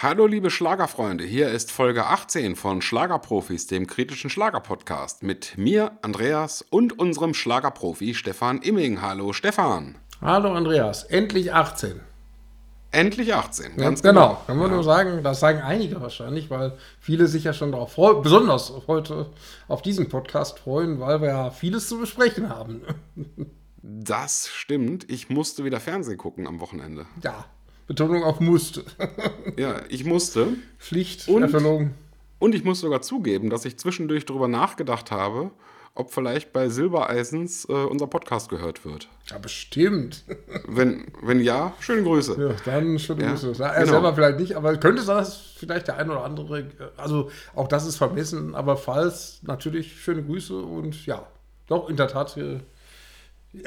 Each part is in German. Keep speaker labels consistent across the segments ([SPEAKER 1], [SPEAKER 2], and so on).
[SPEAKER 1] Hallo liebe Schlagerfreunde, hier ist Folge 18 von Schlagerprofis, dem kritischen Schlagerpodcast mit mir, Andreas und unserem Schlagerprofi Stefan Imming. Hallo Stefan.
[SPEAKER 2] Hallo Andreas, endlich 18.
[SPEAKER 1] Endlich 18,
[SPEAKER 2] ganz ja, genau. genau. Kann man ja. nur sagen, das sagen einige wahrscheinlich, weil viele sich ja schon darauf freuen, besonders heute auf diesen Podcast freuen, weil wir ja vieles zu besprechen haben.
[SPEAKER 1] Das stimmt. Ich musste wieder Fernsehen gucken am Wochenende.
[SPEAKER 2] Ja, Betonung auf musste.
[SPEAKER 1] ja, ich musste.
[SPEAKER 2] Pflicht,
[SPEAKER 1] und, Erfüllung. Und ich muss sogar zugeben, dass ich zwischendurch darüber nachgedacht habe, ob vielleicht bei Silbereisens äh, unser Podcast gehört wird.
[SPEAKER 2] Ja, bestimmt.
[SPEAKER 1] Wenn, wenn ja, schöne Grüße.
[SPEAKER 2] Ja, dann schöne ja, Grüße. Er genau. selber vielleicht nicht, aber könnte das vielleicht der ein oder andere, also auch das ist vermessen, aber falls natürlich schöne Grüße und ja, doch in der Tat äh,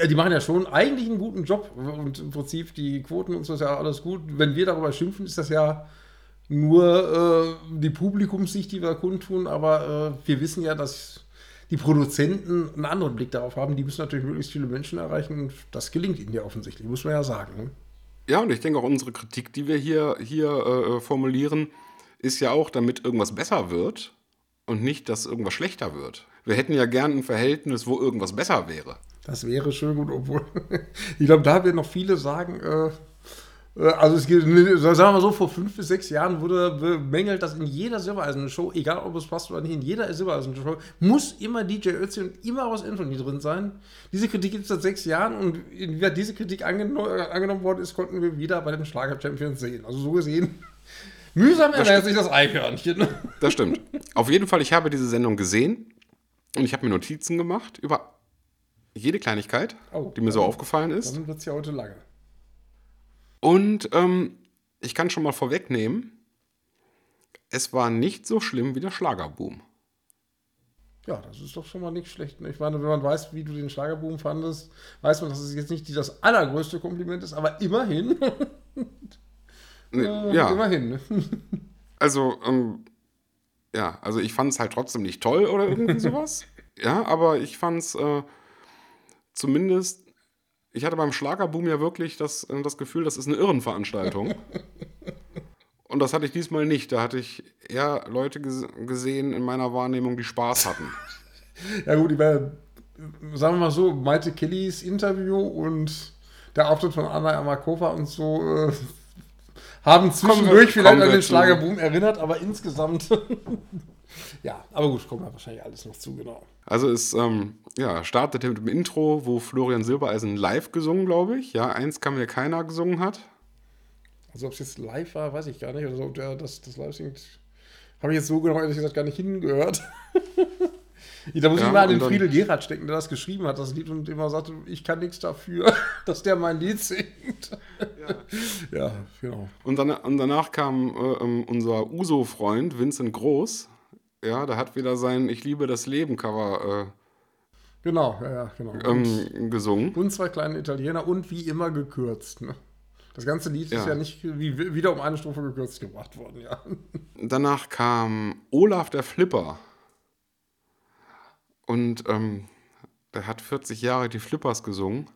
[SPEAKER 2] die machen ja schon eigentlich einen guten Job und im Prinzip die Quoten und so ist ja alles gut. Wenn wir darüber schimpfen, ist das ja nur äh, die Publikumssicht, die wir kundtun, aber äh, wir wissen ja, dass die Produzenten einen anderen Blick darauf haben. Die müssen natürlich möglichst viele Menschen erreichen und das gelingt ihnen ja offensichtlich, muss man ja sagen. Ne?
[SPEAKER 1] Ja, und ich denke auch unsere Kritik, die wir hier, hier äh, formulieren, ist ja auch, damit irgendwas besser wird und nicht, dass irgendwas schlechter wird. Wir hätten ja gern ein Verhältnis, wo irgendwas besser wäre.
[SPEAKER 2] Das wäre schön gut, obwohl ich glaube, da werden noch viele sagen, äh, äh also es gibt, sagen wir mal so, vor fünf bis sechs Jahren wurde bemängelt, dass in jeder Silbereisen-Show, egal ob es passt oder nicht, in jeder Silbereisen-Show muss immer DJ Ötzi und immer aus Anthony drin sein. Diese Kritik gibt es seit sechs Jahren und wie diese Kritik angeno angenommen worden ist, konnten wir wieder bei den Schlager-Champions sehen. Also so gesehen, mühsam ernährt sich das Eichhörnchen.
[SPEAKER 1] Das stimmt. Auf jeden Fall, ich habe diese Sendung gesehen und ich habe mir Notizen gemacht über jede Kleinigkeit, oh, die mir so aufgefallen ist.
[SPEAKER 2] Dann wird es ja heute lange.
[SPEAKER 1] Und ähm, ich kann schon mal vorwegnehmen, es war nicht so schlimm wie der Schlagerboom.
[SPEAKER 2] Ja, das ist doch schon mal nicht schlecht. Ich meine, wenn man weiß, wie du den Schlagerboom fandest, weiß man, dass es jetzt nicht das allergrößte Kompliment ist, aber immerhin.
[SPEAKER 1] nee, äh, ja. Immerhin. also, ähm, ja, also ich fand es halt trotzdem nicht toll oder irgendwie sowas. ja, aber ich fand es. Äh, zumindest, ich hatte beim Schlagerboom ja wirklich das, äh, das Gefühl, das ist eine Irrenveranstaltung. Und das hatte ich diesmal nicht. Da hatte ich eher Leute gesehen in meiner Wahrnehmung, die Spaß hatten.
[SPEAKER 2] ja, gut, ich meine, sagen wir mal so, Maite Kellys Interview und der Auftritt von Anna Amakova und so äh, haben zwischendurch vielleicht an den Schlagerboom erinnert, aber insgesamt ja, aber gut, kommen wir wahrscheinlich alles noch zu, genau.
[SPEAKER 1] Also es ähm, ja, startete mit dem Intro, wo Florian Silbereisen live gesungen, glaube ich. Ja, eins kann mir keiner gesungen hat.
[SPEAKER 2] Also ob es jetzt live war, weiß ich gar nicht. Also ob der das, das live singt, habe ich jetzt so genau ehrlich gesagt gar nicht hingehört. da muss ja, ich mal an den Friedel Gerhard stecken, der das geschrieben hat, das Lied und immer sagte, ich kann nichts dafür, dass der mein Lied singt.
[SPEAKER 1] Ja, ja genau. Und, dann, und danach kam äh, ähm, unser Uso-Freund Vincent Groß ja, da hat wieder sein Ich liebe das Leben Cover. Äh,
[SPEAKER 2] genau, ja, ja, genau.
[SPEAKER 1] Ähm, gesungen.
[SPEAKER 2] Und zwei kleine Italiener und wie immer gekürzt. Ne? Das ganze Lied ja. ist ja nicht wie, wieder um eine Strophe gekürzt gebracht worden, ja.
[SPEAKER 1] Danach kam Olaf der Flipper. Und ähm, der hat 40 Jahre die Flippers gesungen.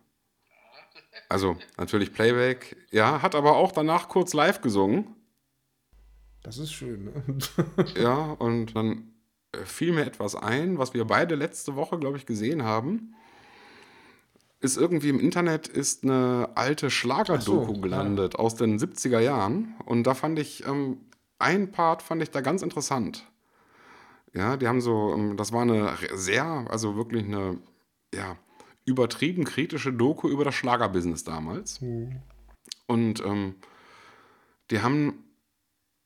[SPEAKER 1] Also natürlich Playback, ja, hat aber auch danach kurz live gesungen.
[SPEAKER 2] Das ist schön. Ne?
[SPEAKER 1] ja, und dann äh, fiel mir etwas ein, was wir beide letzte Woche, glaube ich, gesehen haben. Ist irgendwie im Internet ist eine alte Schlagerdoku so, gelandet ja. aus den 70er Jahren. Und da fand ich, ähm, ein Part fand ich da ganz interessant. Ja, die haben so, ähm, das war eine sehr, also wirklich eine, ja, übertrieben kritische Doku über das Schlagerbusiness damals. Mhm. Und ähm, die haben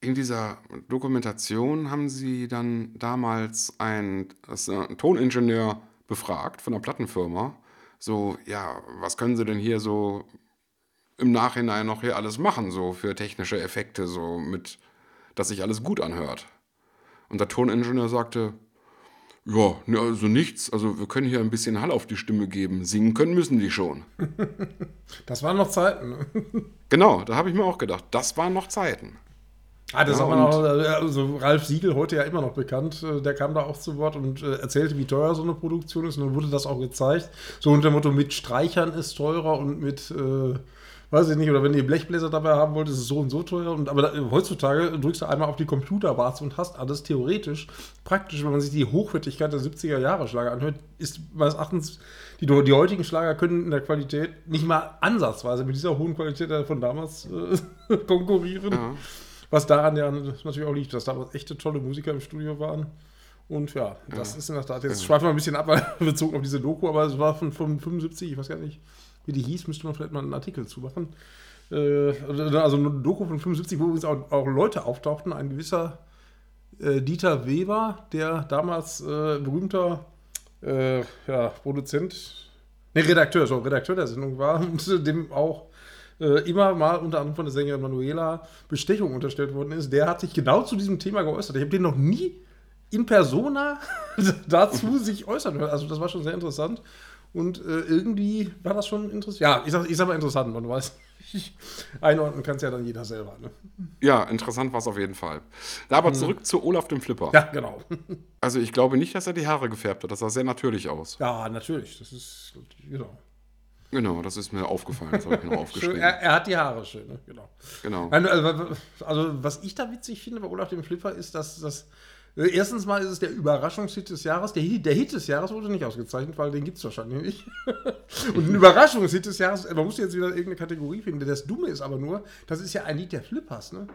[SPEAKER 1] in dieser Dokumentation haben sie dann damals einen, einen Toningenieur befragt von einer Plattenfirma. So, ja, was können sie denn hier so im Nachhinein noch hier alles machen, so für technische Effekte, so mit, dass sich alles gut anhört. Und der Toningenieur sagte, ja, ne, also nichts. Also wir können hier ein bisschen Hall auf die Stimme geben. Singen können müssen die schon.
[SPEAKER 2] Das waren noch Zeiten. Ne?
[SPEAKER 1] Genau, da habe ich mir auch gedacht, das waren noch Zeiten.
[SPEAKER 2] Ah, das ja, man auch, also Ralf Siegel, heute ja immer noch bekannt, äh, der kam da auch zu Wort und äh, erzählte, wie teuer so eine Produktion ist. Und dann wurde das auch gezeigt. So unter dem Motto, mit Streichern ist teurer und mit, äh, weiß ich nicht, oder wenn ihr Blechbläser dabei haben wollt, ist es so und so teuer. Und, aber da, heutzutage drückst du einmal auf die Computerwarze und hast alles theoretisch. Praktisch, wenn man sich die Hochwertigkeit der 70er Jahre Schlager anhört, ist meines Erachtens, die, die heutigen Schlager können in der Qualität nicht mal ansatzweise mit dieser hohen Qualität von damals äh, konkurrieren. Ja. Was daran ja natürlich auch liegt, dass damals echte tolle Musiker im Studio waren. Und ja, das ja. ist in der Tat, jetzt ja. schweifen wir ein bisschen ab, bezogen auf diese Doku, aber es war von, von 75, ich weiß gar nicht, wie die hieß, müsste man vielleicht mal einen Artikel zu machen. Äh, also eine Doku von 75, wo übrigens auch, auch Leute auftauchten, ein gewisser äh, Dieter Weber, der damals äh, berühmter äh, ja, Produzent, ne, Redakteur, so Redakteur der Sendung war und dem auch äh, immer mal unter anderem von der Sängerin Manuela Bestechung unterstellt worden ist, der hat sich genau zu diesem Thema geäußert. Ich habe den noch nie in persona dazu sich äußern hören. Also das war schon sehr interessant. Und äh, irgendwie war das schon interessant. Ja, ich sag, ich sag mal interessant, man weiß. Einordnen kann es ja dann jeder selber. Ne?
[SPEAKER 1] Ja, interessant war es auf jeden Fall. Da aber hm. zurück zu Olaf dem Flipper.
[SPEAKER 2] Ja, genau.
[SPEAKER 1] Also ich glaube nicht, dass er die Haare gefärbt hat. Das sah sehr natürlich aus.
[SPEAKER 2] Ja, natürlich. Das ist, genau.
[SPEAKER 1] Genau, das ist mir aufgefallen, das habe ich mir aufgeschrieben.
[SPEAKER 2] er, er, hat die Haare schön, ne? genau.
[SPEAKER 1] Genau.
[SPEAKER 2] Also, also, was ich da witzig finde bei Olaf dem Flipper ist, dass das. Äh, erstens mal ist es der Überraschungshit des Jahres. Der Hit, der Hit des Jahres wurde nicht ausgezeichnet, weil den gibt es wahrscheinlich nicht. Und ein Überraschungshit des Jahres, man muss jetzt wieder irgendeine Kategorie finden. Das Dumme ist aber nur, das ist ja ein Lied der Flippers, ne?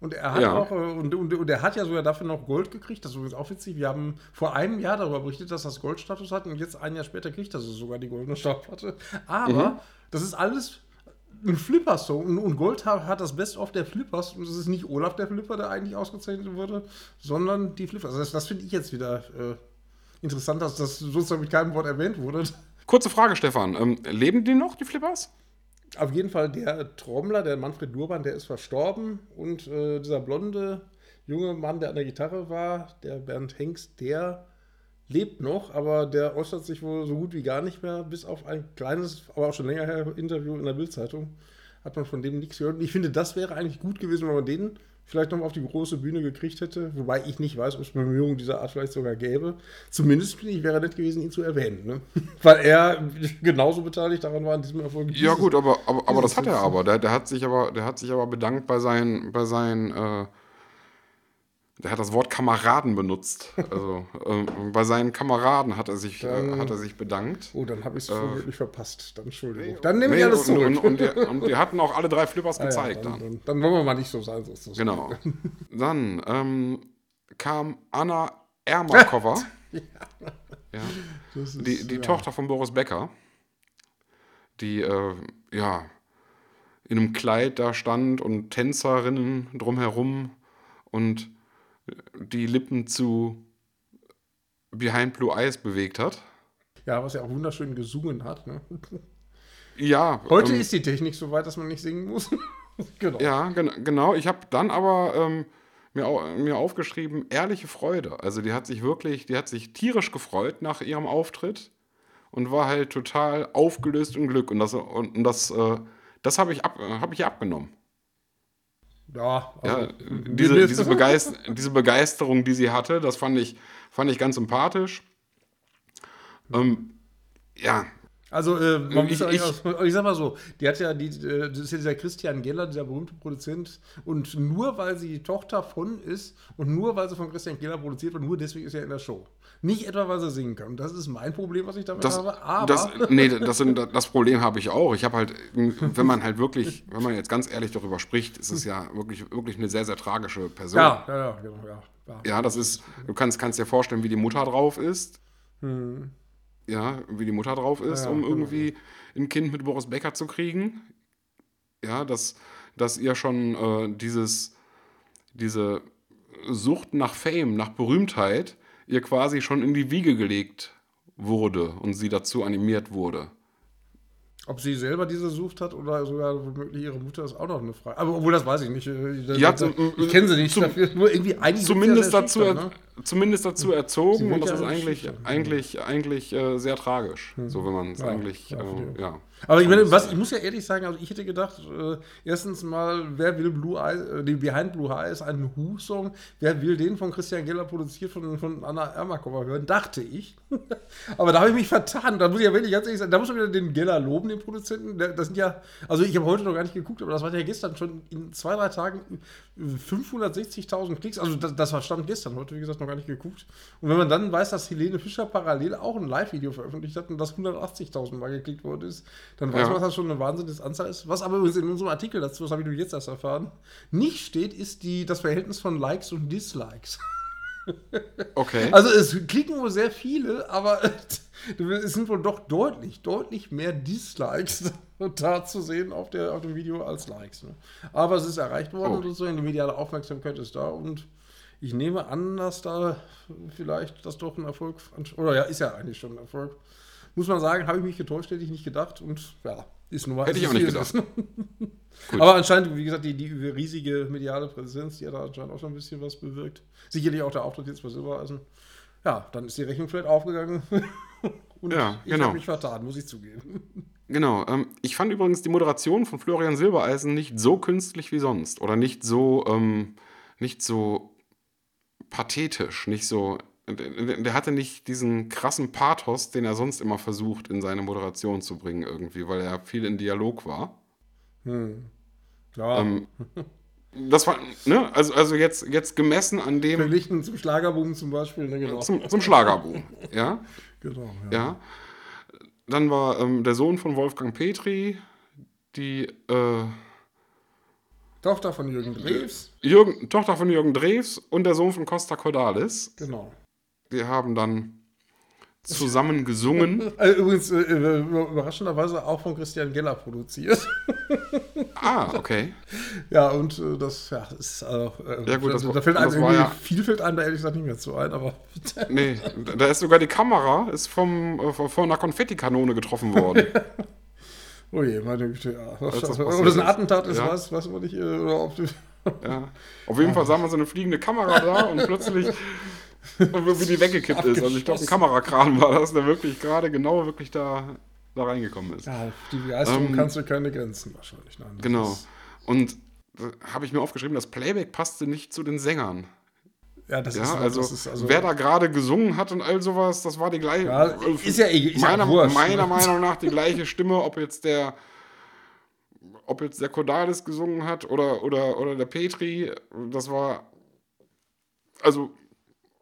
[SPEAKER 2] Und er hat ja. auch, äh, und, und, und, er hat ja sogar dafür noch Gold gekriegt. Das ist übrigens auch witzig. Wir haben vor einem Jahr darüber berichtet, dass das Goldstatus hat und jetzt ein Jahr später kriegt das sogar die goldene Staubplatte. Aber mhm. das ist alles ein Flipper-Song und Gold hat das Best of der Flippers und es ist nicht Olaf der Flipper, der eigentlich ausgezeichnet wurde, sondern die Flippers. Also das, das finde ich jetzt wieder äh, interessant, dass das sozusagen mit keinem Wort erwähnt wurde.
[SPEAKER 1] Kurze Frage, Stefan. Ähm, leben die noch, die Flippers?
[SPEAKER 2] Auf jeden Fall der Trommler, der Manfred Durban, der ist verstorben. Und äh, dieser blonde junge Mann, der an der Gitarre war, der Bernd Hengst, der lebt noch, aber der äußert sich wohl so gut wie gar nicht mehr, bis auf ein kleines, aber auch schon länger her Interview in der Bildzeitung. Hat man von dem nichts gehört. Und ich finde, das wäre eigentlich gut gewesen, wenn man den vielleicht noch auf die große Bühne gekriegt hätte, wobei ich nicht weiß, ob es Bemühungen dieser Art vielleicht sogar gäbe. Zumindest finde ich, wäre nett gewesen, ihn zu erwähnen, ne? weil er genauso beteiligt daran war, an diesem Erfolg.
[SPEAKER 1] Ja gut, aber, aber, aber das hat er aber. Der, der, hat sich aber. der hat sich aber bedankt bei seinen, bei seinen äh der hat das Wort Kameraden benutzt. Also äh, bei seinen Kameraden hat er sich, dann, äh, hat er sich bedankt.
[SPEAKER 2] Oh, dann habe ich es äh, wirklich verpasst. Dann Entschuldigung. Dann nehme ich alles zurück.
[SPEAKER 1] Und, und, und, und, die hatten auch alle drei Flippers ah, gezeigt.
[SPEAKER 2] Ja, dann, dann. Dann, wollen wir mal nicht so sein. So
[SPEAKER 1] so genau. Dann ähm, kam Anna Ermakova. ja. ja. Ist, die, die ja. Tochter von Boris Becker. Die, äh, ja, in einem Kleid da stand und Tänzerinnen drumherum und die Lippen zu Behind Blue Eyes bewegt hat.
[SPEAKER 2] Ja, was er auch wunderschön gesungen hat. Ne?
[SPEAKER 1] Ja.
[SPEAKER 2] Heute ähm, ist die Technik so weit, dass man nicht singen muss.
[SPEAKER 1] genau. Ja, gen genau. Ich habe dann aber ähm, mir, mir aufgeschrieben, ehrliche Freude. Also die hat sich wirklich, die hat sich tierisch gefreut nach ihrem Auftritt und war halt total aufgelöst im Glück. Und das, und das, äh, das habe ich, ab, hab ich abgenommen.
[SPEAKER 2] Ja,
[SPEAKER 1] also, ja diese, diese, Begeist diese, Begeisterung, die sie hatte, das fand ich, fand ich ganz sympathisch. Ähm, ja.
[SPEAKER 2] Also, äh, man ich, ich, ich, sag mal so, die hat ja, die, äh, das ist ja dieser Christian Geller, dieser berühmte Produzent, und nur weil sie die Tochter von ist und nur weil sie von Christian Geller produziert wird, nur deswegen ist er in der Show. Nicht etwa, weil sie singen kann. Das ist mein Problem, was ich damit
[SPEAKER 1] das,
[SPEAKER 2] habe.
[SPEAKER 1] Aber das, nee, das, sind, das Problem habe ich auch. Ich habe halt, wenn man halt wirklich, wenn man jetzt ganz ehrlich darüber spricht, ist es ja wirklich, wirklich eine sehr, sehr tragische Person.
[SPEAKER 2] Ja, ja, ja, genau, ja.
[SPEAKER 1] Ja, ja das ist, du kannst, kannst dir vorstellen, wie die Mutter drauf ist. Hm. Ja, wie die Mutter drauf ist, ja, um genau. irgendwie ein Kind mit Boris Becker zu kriegen. Ja, dass, dass ihr schon äh, dieses, diese Sucht nach Fame, nach Berühmtheit, ihr quasi schon in die Wiege gelegt wurde und sie dazu animiert wurde.
[SPEAKER 2] Ob sie selber diese Sucht hat oder sogar womöglich ihre Mutter ist auch noch eine Frage. Aber obwohl das weiß ich nicht.
[SPEAKER 1] Äh, ja,
[SPEAKER 2] zum, ich kenne sie nicht
[SPEAKER 1] zum,
[SPEAKER 2] dafür. Nur irgendwie
[SPEAKER 1] zumindest dazu, ne? Zumindest dazu erzogen und das ist eigentlich, eigentlich, eigentlich äh, sehr tragisch. Hm. So, wenn man es ja, eigentlich, ja. Äh, ja.
[SPEAKER 2] Aber ich meine, was, ich muss ja ehrlich sagen, also ich hätte gedacht, äh, erstens mal, wer will Blue Eyes, äh, die Behind Blue Eyes, einen Who-Song, wer will den von Christian Geller produziert von, von Anna Ermakova hören, dachte ich. Aber da habe ich mich vertan. Da muss ich ja wirklich ganz ehrlich sagen, da muss man wieder den Geller loben, den Produzenten. Das sind ja, also ich habe heute noch gar nicht geguckt, aber das war ja gestern schon in zwei, drei Tagen 560.000 Klicks. Also das, das war Stand gestern, heute wie gesagt noch gar nicht geguckt. Und wenn man dann weiß, dass Helene Fischer parallel auch ein Live-Video veröffentlicht hat und das 180.000 Mal geklickt worden ist, dann weiß ja. man, dass das schon eine wahnsinnige Anzahl ist. Was aber übrigens in unserem Artikel dazu, das habe ich jetzt erst erfahren, nicht steht, ist die, das Verhältnis von Likes und Dislikes.
[SPEAKER 1] Okay.
[SPEAKER 2] Also es klicken wohl sehr viele, aber es sind wohl doch deutlich, deutlich mehr Dislikes da zu sehen auf, der, auf dem Video als Likes. Ne? Aber es ist erreicht worden oh. und so, die mediale Aufmerksamkeit ist da und ich nehme an, dass da vielleicht das doch ein Erfolg, oder ja, ist ja eigentlich schon ein Erfolg. Muss man sagen, habe ich mich getäuscht, hätte ich nicht gedacht und ja, ist nur
[SPEAKER 1] Hätte ich auch nicht gedacht.
[SPEAKER 2] Aber anscheinend, wie gesagt, die, die riesige mediale Präsenz, die hat da anscheinend auch schon ein bisschen was bewirkt. Sicherlich auch der Auftritt jetzt bei Silbereisen. Ja, dann ist die Rechnung vielleicht aufgegangen. Und ja, ich genau. habe mich vertan, muss ich zugeben.
[SPEAKER 1] Genau. Ähm, ich fand übrigens die Moderation von Florian Silbereisen nicht so künstlich wie sonst. Oder nicht so, ähm, nicht so pathetisch, nicht so. Der hatte nicht diesen krassen Pathos, den er sonst immer versucht, in seine Moderation zu bringen, irgendwie, weil er viel in Dialog war. Hm. Ja. Ähm, das war, ne, also, also jetzt, jetzt gemessen an dem.
[SPEAKER 2] Verglichen zum Schlagerboom zum Beispiel, ne,
[SPEAKER 1] genau. Zum, zum Schlagerboom, ja.
[SPEAKER 2] Genau,
[SPEAKER 1] ja. ja. Dann war ähm, der Sohn von Wolfgang Petri, die äh,
[SPEAKER 2] Tochter von Jürgen Drews.
[SPEAKER 1] Jürgen, Tochter von Jürgen Drews und der Sohn von Costa Cordalis.
[SPEAKER 2] Genau.
[SPEAKER 1] Die haben dann zusammen gesungen.
[SPEAKER 2] Also übrigens, äh, überraschenderweise auch von Christian Geller produziert.
[SPEAKER 1] Ah, okay.
[SPEAKER 2] ja, und äh, das ja, ist
[SPEAKER 1] äh, ja, gut, das,
[SPEAKER 2] da fällt einem irgendwie ja, viel fällt einem da ehrlich gesagt nicht mehr zu ein, aber.
[SPEAKER 1] nee, da ist sogar die Kamera ist vom, äh, von einer Konfettikanone getroffen worden.
[SPEAKER 2] Oh je, meine Güte, ja. Was, das ob das ein Attentat ist, ja. weiß, weiß man nicht. Äh, oder ob
[SPEAKER 1] ja. Auf jeden Fall sah man so eine fliegende Kamera da und plötzlich wie die weggekippt ist. Also ich glaube, ein Kamerakran war das, der wirklich gerade genau wirklich da, da reingekommen ist.
[SPEAKER 2] Ja, die Begeisterung ähm, kannst du keine Grenzen wahrscheinlich.
[SPEAKER 1] Nein, genau. Und habe ich mir aufgeschrieben, das Playback passte nicht zu den Sängern.
[SPEAKER 2] Ja, das,
[SPEAKER 1] ja,
[SPEAKER 2] ist,
[SPEAKER 1] also, das ist also. Wer da gerade gesungen hat und all sowas, das war die gleiche.
[SPEAKER 2] Ja, ist ja, ist
[SPEAKER 1] meiner,
[SPEAKER 2] ja wurscht,
[SPEAKER 1] meiner Meinung nach die gleiche Stimme, ob jetzt der. Ob jetzt der Kodalis gesungen hat oder, oder, oder der Petri, das war. Also,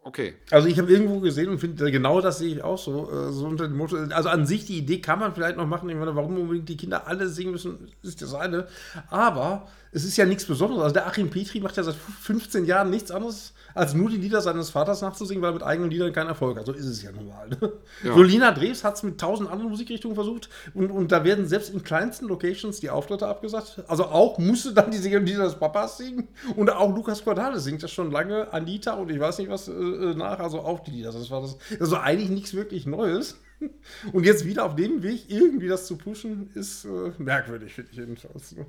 [SPEAKER 1] Okay.
[SPEAKER 2] Also ich habe irgendwo gesehen und finde, genau das sehe ich auch so. Äh, so unter dem Motto, also an sich die Idee kann man vielleicht noch machen, meine, warum unbedingt die Kinder alle singen müssen, ist das eine. Aber es ist ja nichts Besonderes. Also der Achim Petri macht ja seit 15 Jahren nichts anderes, als nur die Lieder seines Vaters nachzusingen, weil er mit eigenen Liedern keinen Erfolg hat. So ist es ja normal. Ne? Ja. So Lina Drews hat es mit tausend anderen Musikrichtungen versucht und, und da werden selbst in kleinsten Locations die Auftritte abgesagt. Also auch musste dann die Lieder des Papas singen und auch Lukas Cordalis singt das schon lange, Anita und ich weiß nicht was äh, äh, nach, also auch die Lieder. Das war das, also eigentlich nichts wirklich Neues. Und jetzt wieder auf dem Weg irgendwie das zu pushen, ist äh, merkwürdig, finde ich jedenfalls. Ne?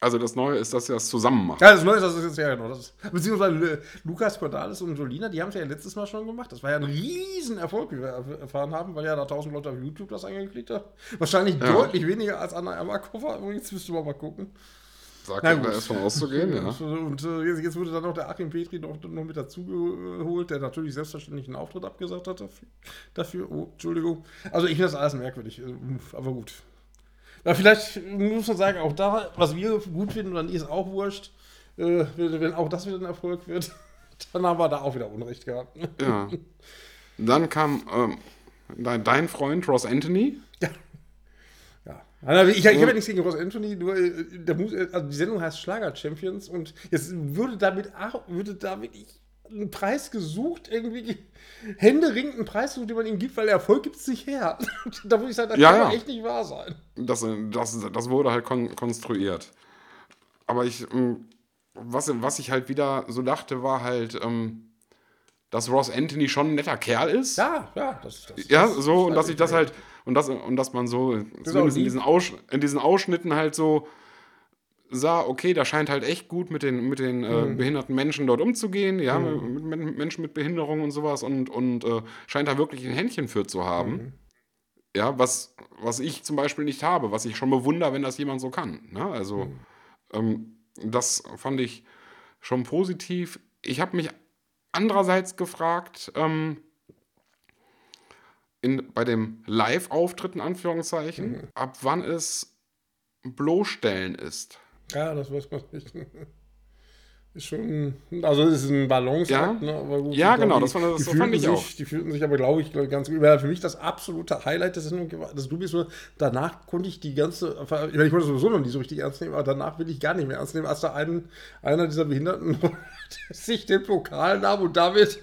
[SPEAKER 1] Also das Neue ist, dass sie das zusammen machen.
[SPEAKER 2] Ja, das Neue ist, dass das ja genau. Das ist, beziehungsweise Lukas Cordalis und Jolina, die haben es ja letztes Mal schon gemacht. Das war ja ein Riesenerfolg, wie wir erfahren haben, weil ja da tausend Leute auf YouTube das eingeklickt haben. Wahrscheinlich ja. deutlich weniger als Anna Ermakova. Übrigens müsste man mal gucken.
[SPEAKER 1] Sagt er erst von auszugehen, ja.
[SPEAKER 2] Und äh, jetzt, jetzt, wurde dann noch der Achim Petri noch, noch mit dazugeholt, der natürlich selbstverständlich einen Auftritt abgesagt hat dafür. dafür. Oh, Entschuldigung. Also ich finde das alles merkwürdig. Äh, aber gut. Ja, vielleicht muss man sagen, auch da, was wir gut finden, dann ist auch wurscht. Äh, wenn auch das wieder ein Erfolg wird, dann haben wir da auch wieder Unrecht gehabt.
[SPEAKER 1] Ja. Dann kam ähm, dein, Freund Ross Anthony.
[SPEAKER 2] Ja. Ja. Ich, ich, habe ja nichts gegen Ross Anthony, nur äh, der, also die Sendung heißt Schlager Champions und jetzt würde damit, würde damit ich einen Preis gesucht, irgendwie händeringend einen Preis gesucht, den man ihm gibt, weil Erfolg gibt es nicht her. da würde ich sagen, das ja, kann ja. echt nicht wahr sein.
[SPEAKER 1] Das, das, das wurde halt kon konstruiert. Aber ich, ähm, was, was ich halt wieder so dachte, war halt, ähm, dass Ross Anthony schon ein netter Kerl ist.
[SPEAKER 2] Ja, ja, das,
[SPEAKER 1] das Ja, so, und dass ich das halt, und, das, und dass man so, zumindest in diesen, in diesen Ausschnitten halt so sah, okay, da scheint halt echt gut mit den, mit den äh, mhm. behinderten Menschen dort umzugehen, ja, mhm. mit, mit, Menschen mit Behinderung und sowas und, und äh, scheint da wirklich ein Händchen für zu haben. Mhm. Ja, was, was ich zum Beispiel nicht habe, was ich schon bewundere, wenn das jemand so kann. Ne? Also, ähm, das fand ich schon positiv. Ich habe mich andererseits gefragt, ähm, in, bei dem Live-Auftritt in Anführungszeichen, mhm. ab wann es bloßstellen ist.
[SPEAKER 2] Ja, das weiß man nicht. Ist schon, also es ist ein Balance,
[SPEAKER 1] ja, ne, aber gut. Ja, genau, die, das, fand, das
[SPEAKER 2] die fand ich sich, auch. Die fühlten sich aber, glaube ich, ganz gut. Für mich das absolute Highlight der Sendung, dass du bist so, danach konnte ich die ganze, ich konnte sowieso noch nicht so richtig ernst nehmen, aber danach will ich gar nicht mehr ernst nehmen, als da ein, einer dieser Behinderten sich den Pokal nahm und damit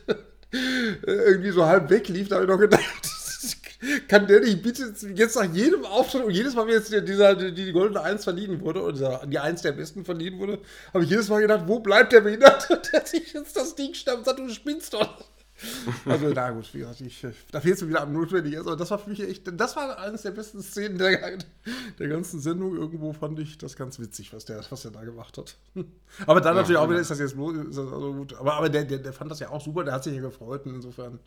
[SPEAKER 2] irgendwie so halb weglief, da habe ich noch gedacht, kann der nicht bitte jetzt nach jedem Auftritt und jedes Mal, wie jetzt dieser, die, die goldene Eins verliehen wurde, oder die Eins der besten verliehen wurde, habe ich jedes Mal gedacht, wo bleibt der Behinderte, der sich jetzt das Ding stammt und sagt, du spinnst doch. Also, na gut, wie gesagt, ich, da fehlt es wieder am notwendig. Also, das war für mich echt, das war eines der besten Szenen der, der ganzen Sendung. Irgendwo fand ich das ganz witzig, was der, was der da gemacht hat. Aber dann ja, natürlich auch wieder, ist das jetzt bloß, also gut. Aber, aber der, der, der fand das ja auch super, der hat sich ja gefreut und insofern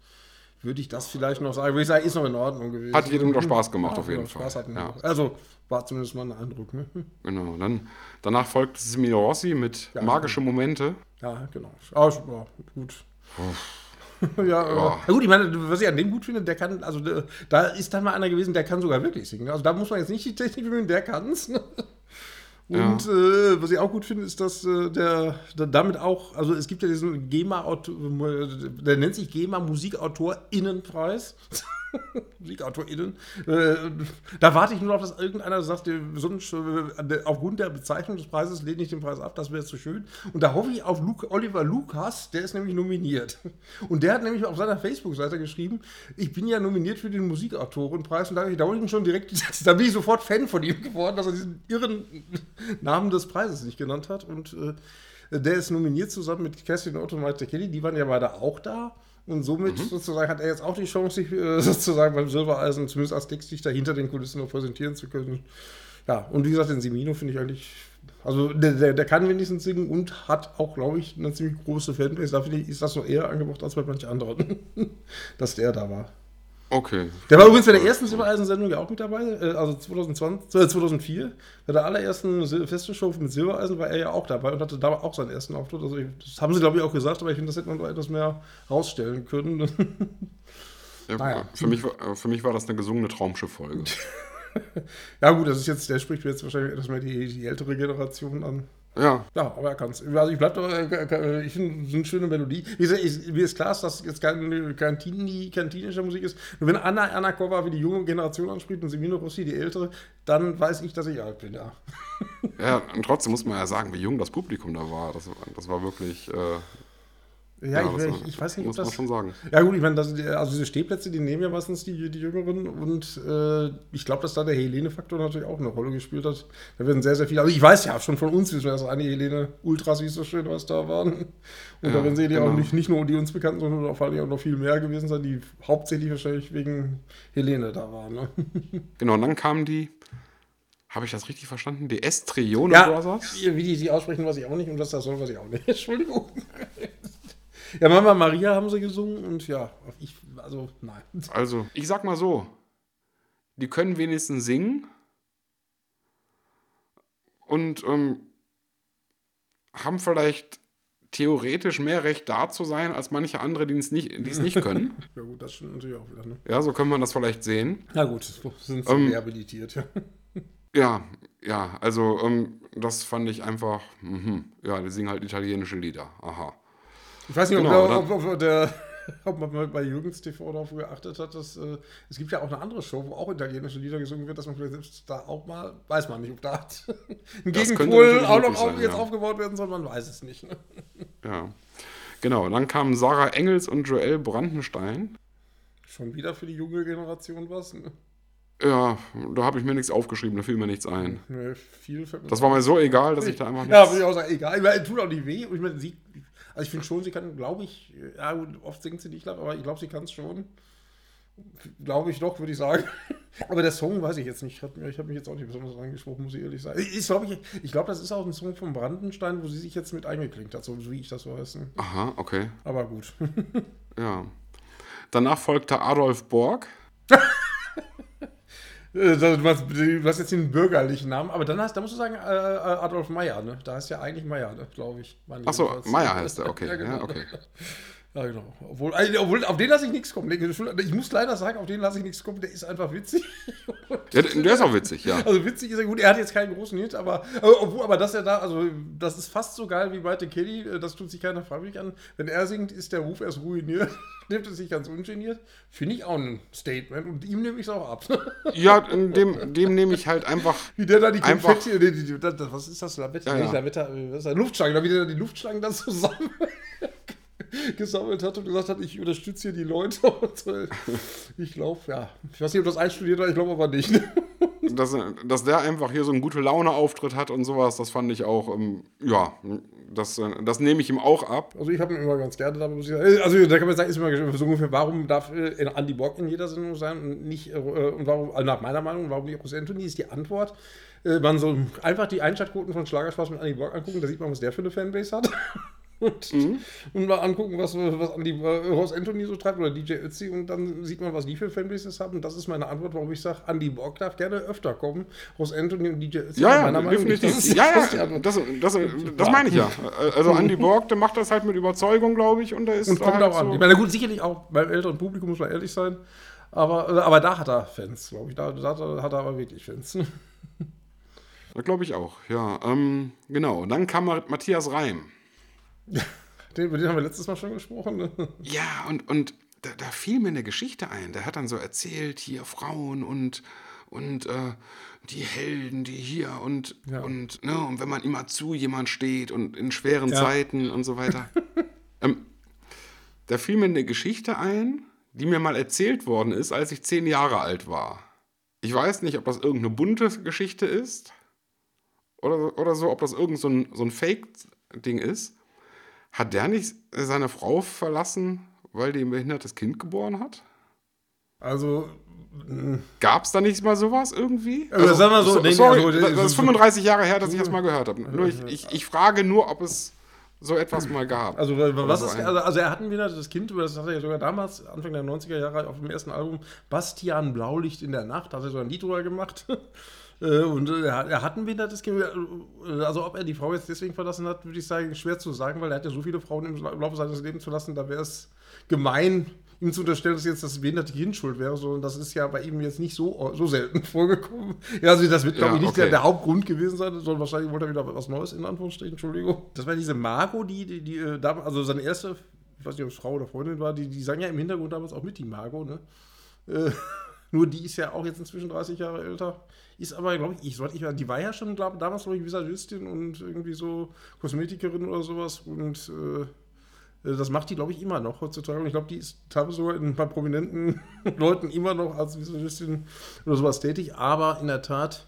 [SPEAKER 2] würde ich das vielleicht noch sagen. Würde ich sagen, ist noch in Ordnung gewesen.
[SPEAKER 1] Hat jedem doch Spaß gemacht, ja, auf jeden Fall. Spaß
[SPEAKER 2] ja. Also war zumindest mal ein Eindruck. Ne?
[SPEAKER 1] Genau. Dann, danach folgt Semino Rossi mit ja, magische Momente.
[SPEAKER 2] Ja, genau. Ah, ja, gut. ja, ja. gut, ich meine, was ich an dem gut finde, der kann, also da ist dann mal einer gewesen, der kann sogar wirklich singen. Also da muss man jetzt nicht die Technik bemühen, der kann es. Und ja. äh, was ich auch gut finde, ist, dass äh, der, der, damit auch, also es gibt ja diesen GEMA, der nennt sich GEMA Musikautor-Innenpreis. MusikautorInnen. Äh, da warte ich nur auf, dass irgendeiner sagt, aufgrund der Bezeichnung des Preises lehne ich den Preis ab, das wäre zu schön. Und da hoffe ich auf Luke, Oliver Lukas, der ist nämlich nominiert. Und der hat nämlich auf seiner Facebook-Seite geschrieben, ich bin ja nominiert für den Musikautorenpreis und da, da ich ihn schon direkt, da bin ich sofort Fan von ihm geworden, dass er diesen irren Namen des Preises nicht genannt hat. Und äh, der ist nominiert zusammen mit Kerstin Otto und Malte Kelly, die waren ja beide auch da. Und somit mhm. sozusagen hat er jetzt auch die Chance, sich äh, sozusagen beim Silbereisen zumindest als Textdichter hinter den Kulissen noch präsentieren zu können. Ja, und wie gesagt, den Semino finde ich eigentlich, also der, der, der, kann wenigstens singen und hat auch, glaube ich, eine ziemlich große Fanbase. Da finde ich, ist das noch eher angebracht als bei manchen anderen, dass der da war.
[SPEAKER 1] Okay.
[SPEAKER 2] Der war übrigens bei der ersten Silbereisen-Sendung ja auch mit dabei, äh, also 2020, 2004. Bei der allerersten Festivalshow mit Silbereisen war er ja auch dabei und hatte da auch seinen ersten Auftritt. Also das haben sie, glaube ich, auch gesagt, aber ich finde, das hätte man noch etwas mehr rausstellen können.
[SPEAKER 1] Ja, naja. für, mich, war, für mich war das eine gesungene Traumschiff-Folge.
[SPEAKER 2] ja, gut, das ist jetzt, der spricht jetzt wahrscheinlich etwas mehr die, die ältere Generation an.
[SPEAKER 1] Ja.
[SPEAKER 2] Ja, aber er kann es. Also ich bleib doch, äh, äh, ich finde es eine schöne Melodie. Wie gesagt, ich, mir ist klar, dass das jetzt keine Kantini, kantinische Musik ist. Nur wenn Anna Anna Kova wie die junge Generation anspricht und Semino Rossi die ältere, dann weiß ich, dass ich alt bin, ja.
[SPEAKER 1] Ja, und trotzdem muss man ja sagen, wie jung das Publikum da war. Das, das war wirklich. Äh
[SPEAKER 2] ja, ja ich, ich, weiß nicht,
[SPEAKER 1] muss ob das. Man schon sagen.
[SPEAKER 2] Ja, gut, ich meine, das, also diese Stehplätze, die nehmen ja meistens die, die Jüngeren und äh, ich glaube, dass da der Helene-Faktor natürlich auch eine Rolle gespielt hat. Da werden sehr, sehr viele. Also, ich weiß ja schon von uns, wir, dass einige Helene-Ultras, wie es so schön was da waren. Und ja, da werden sie genau. auch nicht, nicht nur die uns bekannten, sondern vor allem auch noch viel mehr gewesen sein, die hauptsächlich wahrscheinlich wegen Helene da waren. Ne?
[SPEAKER 1] Genau, und dann kamen die. Habe ich das richtig verstanden? Die Estrione
[SPEAKER 2] ja, Brothers? Wie die sie aussprechen, weiß ich auch nicht und was das soll, weiß ich auch nicht. Entschuldigung. Ja, Mama Maria haben sie gesungen und ja, ich, also nein.
[SPEAKER 1] Also, ich sag mal so, die können wenigstens singen und ähm, haben vielleicht theoretisch mehr Recht da zu sein, als manche andere, die es nicht, die es nicht können.
[SPEAKER 2] ja gut, das stimmt natürlich auch wieder. Ne?
[SPEAKER 1] Ja, so kann man das vielleicht sehen.
[SPEAKER 2] Na gut, sind sie ähm, rehabilitiert, ja.
[SPEAKER 1] Ja, ja, also ähm, das fand ich einfach, mh, ja, die singen halt italienische Lieder. Aha.
[SPEAKER 2] Ich weiß nicht, genau, ob, ob, ob, der, ob man bei Jürgens TV darauf geachtet hat, dass äh, es gibt ja auch eine andere Show, wo auch italienische Lieder gesungen wird, dass man vielleicht selbst da auch mal, weiß man nicht, ob da ein Gegenpol auch noch sein, jetzt ja. aufgebaut werden soll, man weiß es nicht. Ne?
[SPEAKER 1] Ja, genau. Dann kamen Sarah Engels und Joel Brandenstein.
[SPEAKER 2] Schon wieder für die junge Generation was, ne?
[SPEAKER 1] Ja, da habe ich mir nichts aufgeschrieben, da fiel mir nichts ein.
[SPEAKER 2] Nee, viel
[SPEAKER 1] das war mir so egal, dass ich da einfach
[SPEAKER 2] nichts... Ja, würde ich auch sagen, egal. Ich meine, tut auch nicht weh. Ich meine, sie also ich finde schon, sie kann, glaube ich, ja, oft singt sie nicht, aber ich glaube, sie kann es schon. Glaube ich doch, würde ich sagen. Aber der Song weiß ich jetzt nicht. Ich habe mich jetzt auch nicht besonders angesprochen, muss ich ehrlich sagen. Ich, glaube, ich, ich glaub, das ist auch ein Song von Brandenstein, wo sie sich jetzt mit eingeklinkt hat, so wie ich das weiß.
[SPEAKER 1] Aha, okay.
[SPEAKER 2] Aber gut.
[SPEAKER 1] ja. Danach folgte Adolf Borg.
[SPEAKER 2] Äh, du hast, jetzt den bürgerlichen Namen, aber dann hast, da musst du sagen äh, äh Adolf Meyer, ne? Da heißt ja eigentlich Meyer, ne? glaube ich.
[SPEAKER 1] Achso, Meyer heißt er, okay. ja, genau. ja, okay.
[SPEAKER 2] Ja, genau. Obwohl, also, obwohl auf den lasse ich nichts kommen. Ich muss leider sagen, auf den lasse ich nichts kommen. Der ist einfach witzig.
[SPEAKER 1] Ja, der ist auch witzig, ja.
[SPEAKER 2] Also witzig ist er gut. Er hat jetzt keinen großen Hit, aber, obwohl, aber dass er da, also das ist fast so geil wie bei The Kelly. Das tut sich keiner freiwillig an. Wenn er singt, ist der Ruf erst ruiniert. Nimmt es sich ganz ungeniert. Finde ich auch ein Statement. Und ihm nehme ich es auch ab.
[SPEAKER 1] Ja, dem, dem nehme ich halt einfach.
[SPEAKER 2] Wie der da die Konfetti, die, die, die, was ist das? Lavetta? Ja, ja. Lavetta, was ist das? Luftschlangen, wie der da die Luftschlangen dann zusammen gesammelt hat und gesagt hat, ich unterstütze hier die Leute. Und, äh, ich glaube, ja. Ich weiß nicht, ob das einstudiert war, ich glaube aber nicht.
[SPEAKER 1] dass, dass der einfach hier so einen gute Laune-Auftritt hat und sowas, das fand ich auch, ähm, ja, das, äh, das nehme ich ihm auch ab.
[SPEAKER 2] Also ich habe ihn immer ganz gerne da, muss ich sagen. Also da kann man sagen, ist immer so ungefähr, warum darf äh, Andy Bock in jeder Sendung sein und nicht, äh, und warum, also nach meiner Meinung, warum nicht Jose Anthony, ist die Antwort. Äh, man soll einfach die Einschaltquoten von Schlagerspaß mit Andy Bock angucken, da sieht man, was der für eine Fanbase hat und, mhm. und, mal angucken, was, was Andy, äh, Ross Anthony so treibt oder DJ Ötzi und dann sieht man, was die für Fanbases haben. Und das ist meine Antwort, warum ich sage, Andy Bock darf gerne öfter kommen. Ross Anthony und DJ Ötzi.
[SPEAKER 1] Ja, ja, definitiv. Das ja, ja, das, das, das, meine ich ja. Also Andy Borg, der macht das halt mit Überzeugung, glaube ich. Und, da ist
[SPEAKER 2] und kommt halt auch an. Ich meine, gut, sicherlich auch beim älteren Publikum, muss man ehrlich sein. Aber, aber da hat er Fans, glaube ich. Da, da hat er aber wirklich Fans.
[SPEAKER 1] Das glaube ich auch, ja. Ähm, genau. Und dann kam Matthias Reim.
[SPEAKER 2] Den, über den haben wir letztes Mal schon gesprochen. Ne?
[SPEAKER 1] Ja, und, und da, da, fiel mir eine Geschichte ein. Der hat dann so erzählt, hier Frauen und, und äh, die Helden, die hier und, ja. und, ne, und wenn man immer zu jemand steht und in schweren ja. Zeiten und so weiter. ähm, da fiel mir eine Geschichte ein, die mir mal erzählt worden ist, als ich zehn Jahre alt war. Ich weiß nicht, ob das irgendeine bunte Geschichte ist oder, oder so, ob das irgend so ein, so ein Fake-Ding ist. Hat der nicht seine Frau verlassen, weil die ein behindertes Kind geboren hat?
[SPEAKER 2] Also.
[SPEAKER 1] Gab es da nicht mal sowas irgendwie?
[SPEAKER 2] Also, sagen wir so, so, sorry,
[SPEAKER 1] also, das ist 35 Jahre her, dass ich das mal gehört habe. Nur ich, ich, ich frage nur, ob es so etwas mal gab.
[SPEAKER 2] Also, was ist, also, also er hat ein behindertes Kind, das hat er ja sogar damals, Anfang der 90er Jahre, auf dem ersten Album Bastian Blaulicht in der Nacht, hat er so ein Lied drüber gemacht. Äh, und äh, er hat ein behindertes Kind. Äh, also, ob er die Frau jetzt deswegen verlassen hat, würde ich sagen, schwer zu sagen, weil er hat ja so viele Frauen im Laufe seines Lebens verlassen, da wäre es gemein, ihm zu unterstellen, dass jetzt das behinderte Kind schuld wäre, sondern das ist ja bei ihm jetzt nicht so, so selten vorgekommen. Ja, also das wird, glaube ja, ich, nicht okay. der, der, Hauptgrund gewesen sein, sondern wahrscheinlich wollte er wieder was Neues, in Anführungsstrichen, Entschuldigung. Das war diese Margot, die, die, die also seine erste, ich weiß nicht, ob es Frau oder Freundin war, die, die sang ja im Hintergrund damals auch mit, die Margot, ne? Äh, nur die ist ja auch jetzt inzwischen 30 Jahre älter. Ist aber, glaube ich, ich sollte ich, die war ja schon glaub, damals, glaube ich, Visagistin und irgendwie so Kosmetikerin oder sowas. Und äh, das macht die, glaube ich, immer noch heutzutage. Und ich glaube, die ist teilweise sogar bei prominenten Leuten immer noch als Visagistin oder sowas tätig. Aber in der Tat.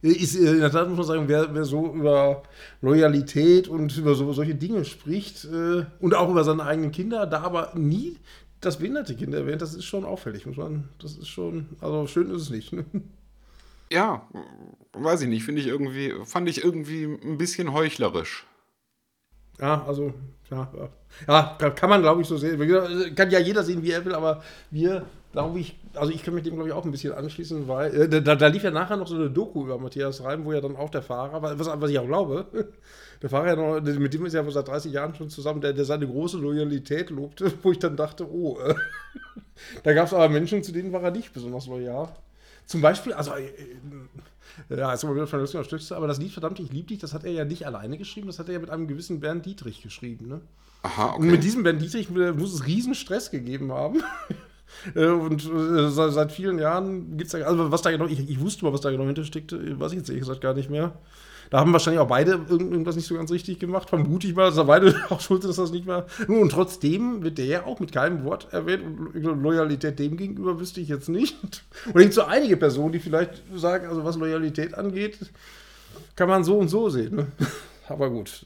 [SPEAKER 2] Ist, in der Tat muss man sagen, wer, wer so über Loyalität und über so, solche Dinge spricht äh, und auch über seine eigenen Kinder, da aber nie das behinderte Kind erwähnt, das ist schon auffällig, muss man. Das ist schon, also schön ist es nicht. Ne?
[SPEAKER 1] Ja, weiß ich nicht, finde ich irgendwie, fand ich irgendwie ein bisschen heuchlerisch.
[SPEAKER 2] Ja, also, ja, ja. kann man, glaube ich, so sehen. Kann ja jeder sehen, wie er will, aber wir, glaube ich, also ich kann mich dem, glaube ich, auch ein bisschen anschließen, weil äh, da, da, lief ja nachher noch so eine Doku über Matthias Reim, wo ja dann auch der Fahrer, was, was ich auch glaube, der Fahrer ja noch, mit dem ist ja seit 30 Jahren schon zusammen, der, der seine große Loyalität lobte, wo ich dann dachte, oh, äh, da gab es aber Menschen, zu denen war er nicht besonders loyal. Zum Beispiel, also, äh, äh ja, ist immer wieder von Stütze, aber das Lied Verdammt, ich lieb dich, das hat er ja nicht alleine geschrieben, das hat er ja mit einem gewissen Bernd Dietrich geschrieben, ne?
[SPEAKER 1] Aha, okay.
[SPEAKER 2] Und mit diesem Bernd Dietrich muss es riesen Stress gegeben haben. Äh, und äh, seit vielen Jahren gibt es da, also was da genau, ich, ich, wusste mal, was da genau hintersteckte, weiß ich jetzt ehrlich gesagt gar nicht mehr. Da haben wahrscheinlich auch beide irgendwas nicht so ganz richtig gemacht. Vermute ich mal, dass er beide auch schuld ist, dass das nicht mehr. Und trotzdem wird der ja auch mit keinem Wort erwähnt. Und Loyalität dem gegenüber wüsste ich jetzt nicht. Und es so einige Personen, die vielleicht sagen, also was Loyalität angeht, kann man so und so sehen. Ne? Aber gut.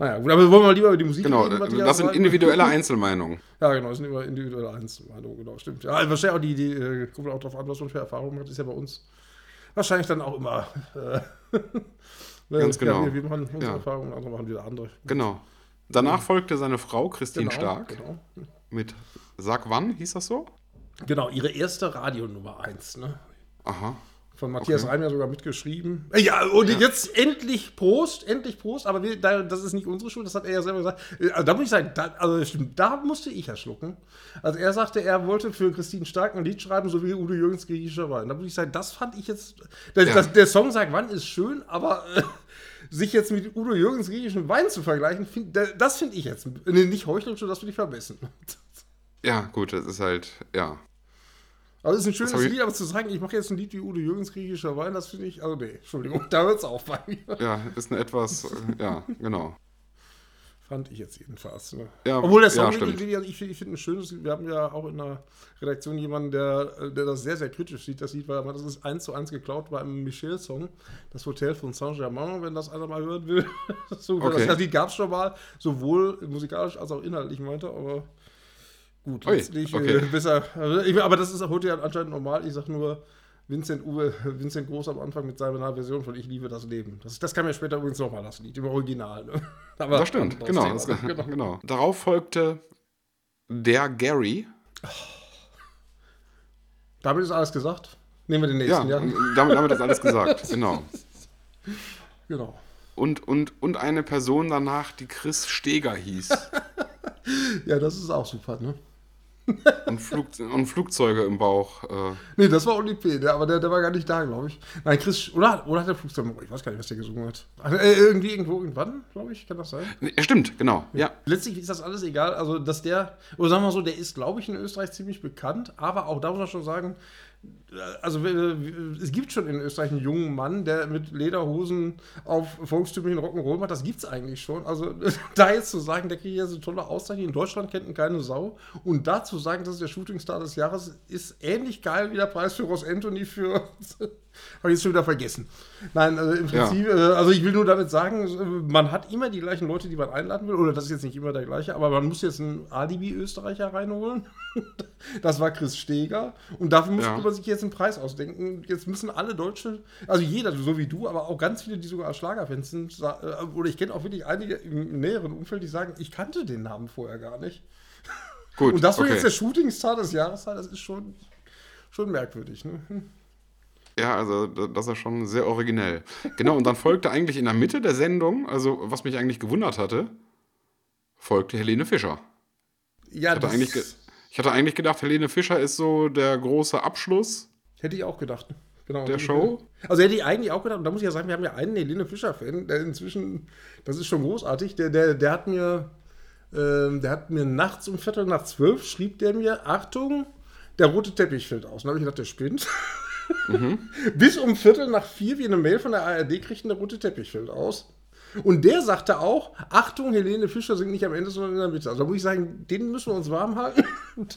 [SPEAKER 2] Naja, gut, aber wollen wir lieber über die Musik
[SPEAKER 1] genau, reden? Genau, das sind individuelle Einzelmeinungen.
[SPEAKER 2] ja, genau, das sind immer individuelle Einzelmeinungen, genau, stimmt. Ja, wahrscheinlich auch die, die äh, kommt auch darauf an, was man für Erfahrungen hat, ist ja bei uns wahrscheinlich dann auch immer. Äh,
[SPEAKER 1] Ganz genau.
[SPEAKER 2] Ja, wir, machen unsere ja. Erfahrungen, andere machen wieder andere.
[SPEAKER 1] Genau. Danach folgte seine Frau Christine genau, Stark genau. mit Sag wann, hieß das so?
[SPEAKER 2] Genau, ihre erste Radionummer 1. Ne?
[SPEAKER 1] Aha.
[SPEAKER 2] Von Matthias okay. Reim sogar mitgeschrieben. Äh, ja, und ja. jetzt endlich Prost, endlich Prost, aber wir, da, das ist nicht unsere Schuld, das hat er ja selber gesagt. Also da muss ich sagen, da, also stimmt, da musste ich ja schlucken. Also er sagte, er wollte für Christine Stark ein Lied schreiben, so wie Udo Jürgens griechischer Wein. Da muss ich sagen, das fand ich jetzt. Das, ja. das, der Song sagt, wann ist schön, aber äh, sich jetzt mit Udo Jürgens griechischen Wein zu vergleichen, find, das finde ich jetzt. nicht heuchlerisch, das finde ich vermessen.
[SPEAKER 1] Ja, gut, das ist halt, ja.
[SPEAKER 2] Also es ist ein schönes Lied, aber zu sagen, ich mache jetzt ein Lied wie Udo Jürgens griechischer Wein, das finde ich, also nee, Entschuldigung, da hört es auf bei mir.
[SPEAKER 1] Ja, ist ein etwas, äh, ja, genau.
[SPEAKER 2] Fand ich jetzt jedenfalls. Ne?
[SPEAKER 1] Ja,
[SPEAKER 2] Obwohl der Song,
[SPEAKER 1] ja,
[SPEAKER 2] ich, ich, ich finde ein schönes Lied. Wir haben ja auch in der Redaktion jemanden, der, der das sehr, sehr kritisch sieht, das Lied, weil das ist eins zu eins geklaut bei einem Michel-Song, das Hotel von Saint-Germain, wenn das einer mal hören will. so, okay. Das Lied gab es schon mal, sowohl musikalisch als auch inhaltlich, meinte, aber gut, Ui, letztlich okay. äh, besser. Also, aber das ist heute ja anscheinend normal. Ich sage nur, Vincent Uwe, Vincent Groß am Anfang mit seiner Version von Ich liebe das Leben. Das, das kam ja später übrigens nochmal, das Lied, im Original. Ne?
[SPEAKER 1] Aber das stimmt, genau, das, genau. genau. Darauf folgte der Gary.
[SPEAKER 2] Damit ist alles gesagt. Nehmen wir den nächsten,
[SPEAKER 1] ja? ja? Damit, damit ist alles gesagt, genau.
[SPEAKER 2] Genau.
[SPEAKER 1] Und, und, und eine Person danach, die Chris Steger hieß.
[SPEAKER 2] ja, das ist auch super, ne?
[SPEAKER 1] Und, Flug, und, Flugzeuge im Bauch. Äh.
[SPEAKER 2] Nee, das war Oli P., der, aber der, der war gar nicht da, glaube ich. Nein, Chris, oder, oder hat der Flugzeug, ich weiß gar nicht, was der gesungen hat. Äh, irgendwie, irgendwo, irgendwann, glaube ich, kann das sein?
[SPEAKER 1] Nee, stimmt, genau, ja.
[SPEAKER 2] Letztlich ist das alles egal, also, dass der, oder sagen wir mal so, der ist, glaube ich, in Österreich ziemlich bekannt, aber auch da muss man schon sagen, also es gibt schon in Österreich einen jungen Mann, der mit Lederhosen auf volkstümlichen Rock'n'Roll macht. Das gibt es eigentlich schon. Also da jetzt zu sagen, der kriegt ja so tolle Auszeichnung, in Deutschland kennt ihn keine Sau. Und da zu sagen, das ist der Shootingstar des Jahres, ist ähnlich geil wie der Preis für Ross Anthony für habe ich jetzt schon wieder vergessen. Nein, also im Prinzip, ja. äh, also ich will nur damit sagen, man hat immer die gleichen Leute, die man einladen will, oder das ist jetzt nicht immer der gleiche, aber man muss jetzt einen Alibi-Österreicher reinholen. das war Chris Steger. Und dafür muss ja. man sich jetzt einen Preis ausdenken. Jetzt müssen alle Deutsche, also jeder, so wie du, aber auch ganz viele, die sogar Schlagerfans sind, äh, oder ich kenne auch wirklich einige im näheren Umfeld, die sagen, ich kannte den Namen vorher gar nicht. Gut, Und das war okay. jetzt der Shootingstar des Jahres, das ist schon, schon merkwürdig. Ne?
[SPEAKER 1] Ja, also das ist schon sehr originell. Genau, und dann folgte eigentlich in der Mitte der Sendung, also was mich eigentlich gewundert hatte, folgte Helene Fischer.
[SPEAKER 2] Ja,
[SPEAKER 1] ich hatte, eigentlich, ich hatte eigentlich gedacht, Helene Fischer ist so der große Abschluss.
[SPEAKER 2] Hätte ich auch gedacht. Genau.
[SPEAKER 1] Der Show?
[SPEAKER 2] Also hätte ich eigentlich auch gedacht, und da muss ich ja sagen, wir haben ja einen Helene Fischer-Fan, der inzwischen, das ist schon großartig, der, der, der hat mir, äh, der hat mir nachts um Viertel nach zwölf, schrieb der mir, Achtung, der rote Teppich fällt aus. Und dann habe ich gedacht, der spinnt. Mhm. Bis um Viertel nach vier wir eine Mail von der ARD kriegten, der rote Teppich fällt aus. Und der sagte auch, Achtung, Helene Fischer singt nicht am Ende, sondern in der Mitte. Also da muss ich sagen, den müssen wir uns warm halten.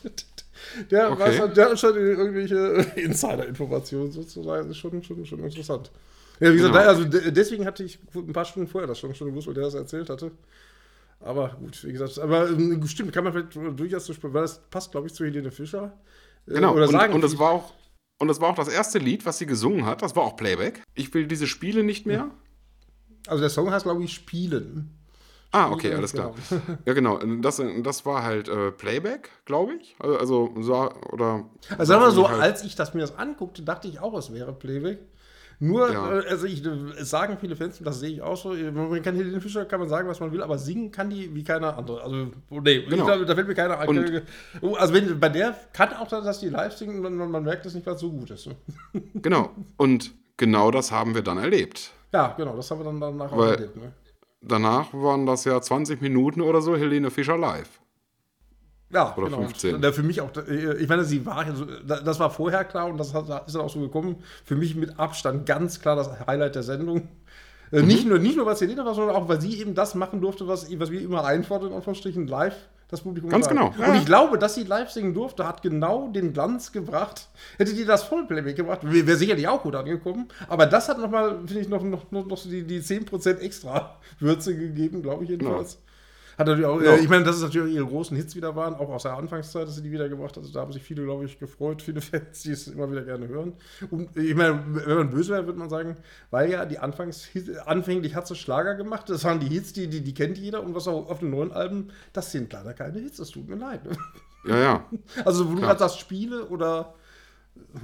[SPEAKER 2] der, okay. weiß, der hat schon irgendwelche Insider-Informationen sozusagen. Das ist schon, schon, schon interessant. Ja, wie gesagt, genau. also deswegen hatte ich ein paar Stunden vorher das schon, schon gewusst, weil der das erzählt hatte. Aber gut, wie gesagt, aber ähm, stimmt, kann man vielleicht durchaus so weil das passt, glaube ich, zu Helene Fischer.
[SPEAKER 1] Äh, genau, Oder und, sagen, und das war auch und das war auch das erste Lied, was sie gesungen hat. Das war auch Playback. Ich will diese Spiele nicht mehr.
[SPEAKER 2] Also der Song heißt, glaube ich, Spielen.
[SPEAKER 1] Ah, okay, alles klar. Genau. Ja, genau. Das, das war halt äh, Playback, glaube ich. Also, so, oder.
[SPEAKER 2] Also, sagen wir so, halt als ich das mir das anguckte, dachte ich auch, es wäre Playback. Nur, ja. äh, also ich, es sagen viele Fans, das sehe ich auch so, man kann Helene Fischer, kann man sagen, was man will, aber singen kann die wie keiner andere. Also, nee, genau. glaub, da fällt mir keiner an. Oh, also wenn, bei der kann auch das, dass die live singen, man, man merkt es nicht, was so gut ist.
[SPEAKER 1] Genau, und genau das haben wir dann erlebt.
[SPEAKER 2] Ja, genau, das haben wir dann danach
[SPEAKER 1] auch erlebt. Ne? Danach waren das ja 20 Minuten oder so Helene Fischer live.
[SPEAKER 2] Ja, oder genau. 15. Der für mich auch, ich meine, sie war, das war vorher klar und das ist dann auch so gekommen. Für mich mit Abstand ganz klar das Highlight der Sendung. Äh, mhm. Nicht nur, nicht nur was Helena war, sondern auch, weil sie eben das machen durfte, was, was wir immer einfordern, in Anführungsstrichen, live das Publikum.
[SPEAKER 1] Ganz
[SPEAKER 2] sagen.
[SPEAKER 1] genau.
[SPEAKER 2] Ja. Und ich glaube, dass sie live singen durfte, hat genau den Glanz gebracht. Hätte die das Vollplayback gebracht, wäre sicherlich auch gut angekommen. Aber das hat nochmal, finde ich, noch, noch, noch, noch die, die 10% extra Würze gegeben, glaube ich jedenfalls. Ja. Hat natürlich auch, ja. äh, ich meine, dass es natürlich ihre großen Hits wieder waren, auch aus der Anfangszeit, dass sie die wieder gebracht hat. Also da haben sich viele, glaube ich, gefreut, viele Fans, die es immer wieder gerne hören. Und ich meine, wenn man böse wäre, würde man sagen, weil ja die Anfangs anfänglich hat sie Schlager gemacht, das waren die Hits, die, die, die kennt jeder und was auch auf den neuen Alben, das sind leider keine Hits, das tut mir leid.
[SPEAKER 1] Ja, ja.
[SPEAKER 2] Also, wo du gerade sagst, Spiele oder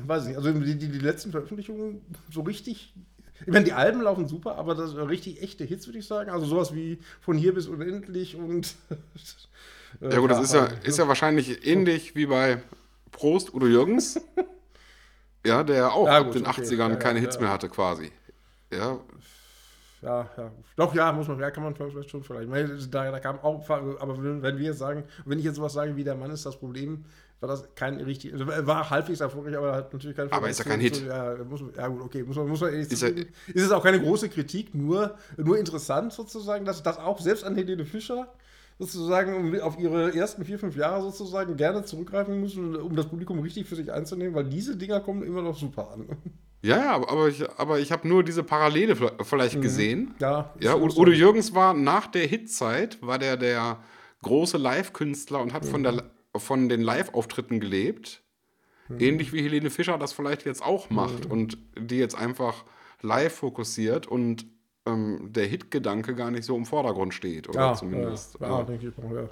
[SPEAKER 2] weiß ich nicht, also die, die, die letzten Veröffentlichungen so richtig ich meine, die Alben laufen super, aber das sind richtig echte Hits, würde ich sagen. Also sowas wie von hier bis unendlich und.
[SPEAKER 1] Äh, ja, gut, das ist ja, ist ja wahrscheinlich ähnlich wie bei Prost Udo Jürgens. ja, der auch ja, gut, ab den okay. 80ern ja, keine Hits mehr hatte, quasi. Ja.
[SPEAKER 2] Ja, ja. Doch, ja, muss man, ja, kann man vielleicht schon vielleicht. Da, da kam auch, aber wenn wir jetzt sagen, wenn ich jetzt sowas sage wie der Mann ist das Problem, war das kein richtig, also war halbwegs erfolgreich, aber hat natürlich kein
[SPEAKER 1] Aber ist ja kein Hit.
[SPEAKER 2] Ja, muss, ja, gut, okay, muss man, muss man ehrlich ist, ist es auch keine große Kritik, nur, nur interessant sozusagen, dass das auch selbst an Helene Fischer sozusagen auf ihre ersten vier, fünf Jahre sozusagen gerne zurückgreifen müssen, um das Publikum richtig für sich einzunehmen, weil diese Dinger kommen immer noch super an.
[SPEAKER 1] Ja, ja, aber ich, aber ich habe nur diese Parallele vielleicht mhm. gesehen.
[SPEAKER 2] Ja,
[SPEAKER 1] ja Udo Jürgens war nach der Hitzeit, war der der große Live-Künstler und hat mhm. von der von den Live-Auftritten gelebt. Mhm. Ähnlich wie Helene Fischer das vielleicht jetzt auch macht mhm. und die jetzt einfach live fokussiert und ähm, der Hit-Gedanke gar nicht so im Vordergrund steht. Oder
[SPEAKER 2] ja,
[SPEAKER 1] zumindest.
[SPEAKER 2] Ja, ja, denke ich auch, ja.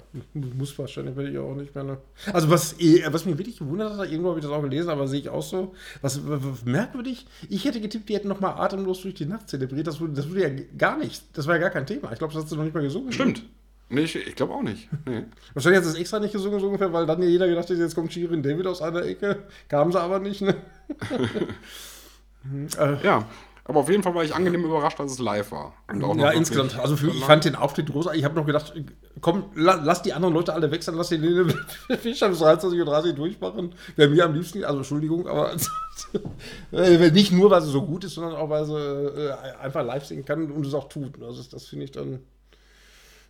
[SPEAKER 2] Muss wahrscheinlich, werde ich auch nicht mehr. Ne? Also, was, eh, was mich wirklich gewundert hat, irgendwo habe ich das auch gelesen, aber sehe ich auch so, was, was merkwürdig, ich hätte getippt, die hätten nochmal atemlos durch die Nacht zelebriert. Das wurde, das wurde ja gar nicht, das war ja gar kein Thema. Ich glaube, das hat sie noch nicht mal gesungen.
[SPEAKER 1] Stimmt. Nee, ich, ich glaube auch nicht. Nee.
[SPEAKER 2] Wahrscheinlich hat es extra nicht gesungen, so ungefähr, weil dann ja jeder gedacht hat, jetzt kommt Shirin David aus einer Ecke. Kamen sie aber nicht, ne?
[SPEAKER 1] ja, aber auf jeden Fall war ich angenehm überrascht, dass es live war.
[SPEAKER 2] ja, insgesamt. Also für, ich fand den Auftritt großartig. Ich habe noch gedacht, komm, lass die anderen Leute alle wechseln, lass die Fischer bis 23.30 Uhr durchmachen. Wäre mir am liebsten, also Entschuldigung, aber äh, nicht nur, weil sie so gut ist, sondern auch, weil sie äh, einfach live singen kann und es auch tut. Also das, das finde ich dann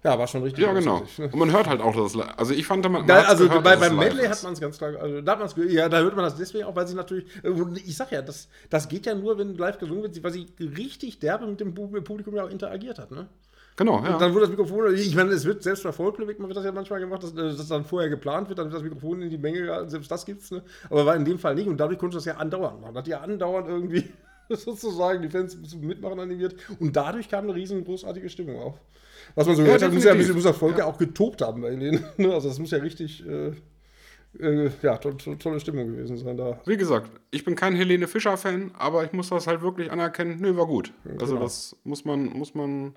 [SPEAKER 2] ja, war schon richtig.
[SPEAKER 1] Ja, genau. Und man hört halt auch das. Also ich fand, man.
[SPEAKER 2] Da, also gehört, bei, beim Medley hat man es ganz klar. Also da hat man's, ja, da hört man das deswegen auch, weil sie natürlich. Äh, ich sag ja, das, das geht ja nur, wenn live gesungen wird, weil sie richtig derbe mit dem Publikum ja auch interagiert hat, ne?
[SPEAKER 1] Genau, ja.
[SPEAKER 2] Und dann wurde das Mikrofon, ich meine, es wird selbst bei Vollplayback, man wird das ja manchmal gemacht, dass, äh, dass dann vorher geplant wird, dann wird das Mikrofon in die Menge gehalten, selbst das gibt's, ne? Aber war in dem Fall nicht und dadurch konnte das ja andauernd machen. Hat ja andauernd irgendwie sozusagen die Fans mitmachen animiert und dadurch kam eine riesen großartige Stimmung auf was man so gehört hat, muss ja ein bisschen muss das Volk ja. auch getobt haben bei Helene. Ne? Also das muss ja richtig äh, äh, ja, to to tolle Stimmung gewesen sein da.
[SPEAKER 1] Wie gesagt, ich bin kein Helene Fischer-Fan, aber ich muss das halt wirklich anerkennen, nö, war gut. Ja, also genau. das muss man, muss man.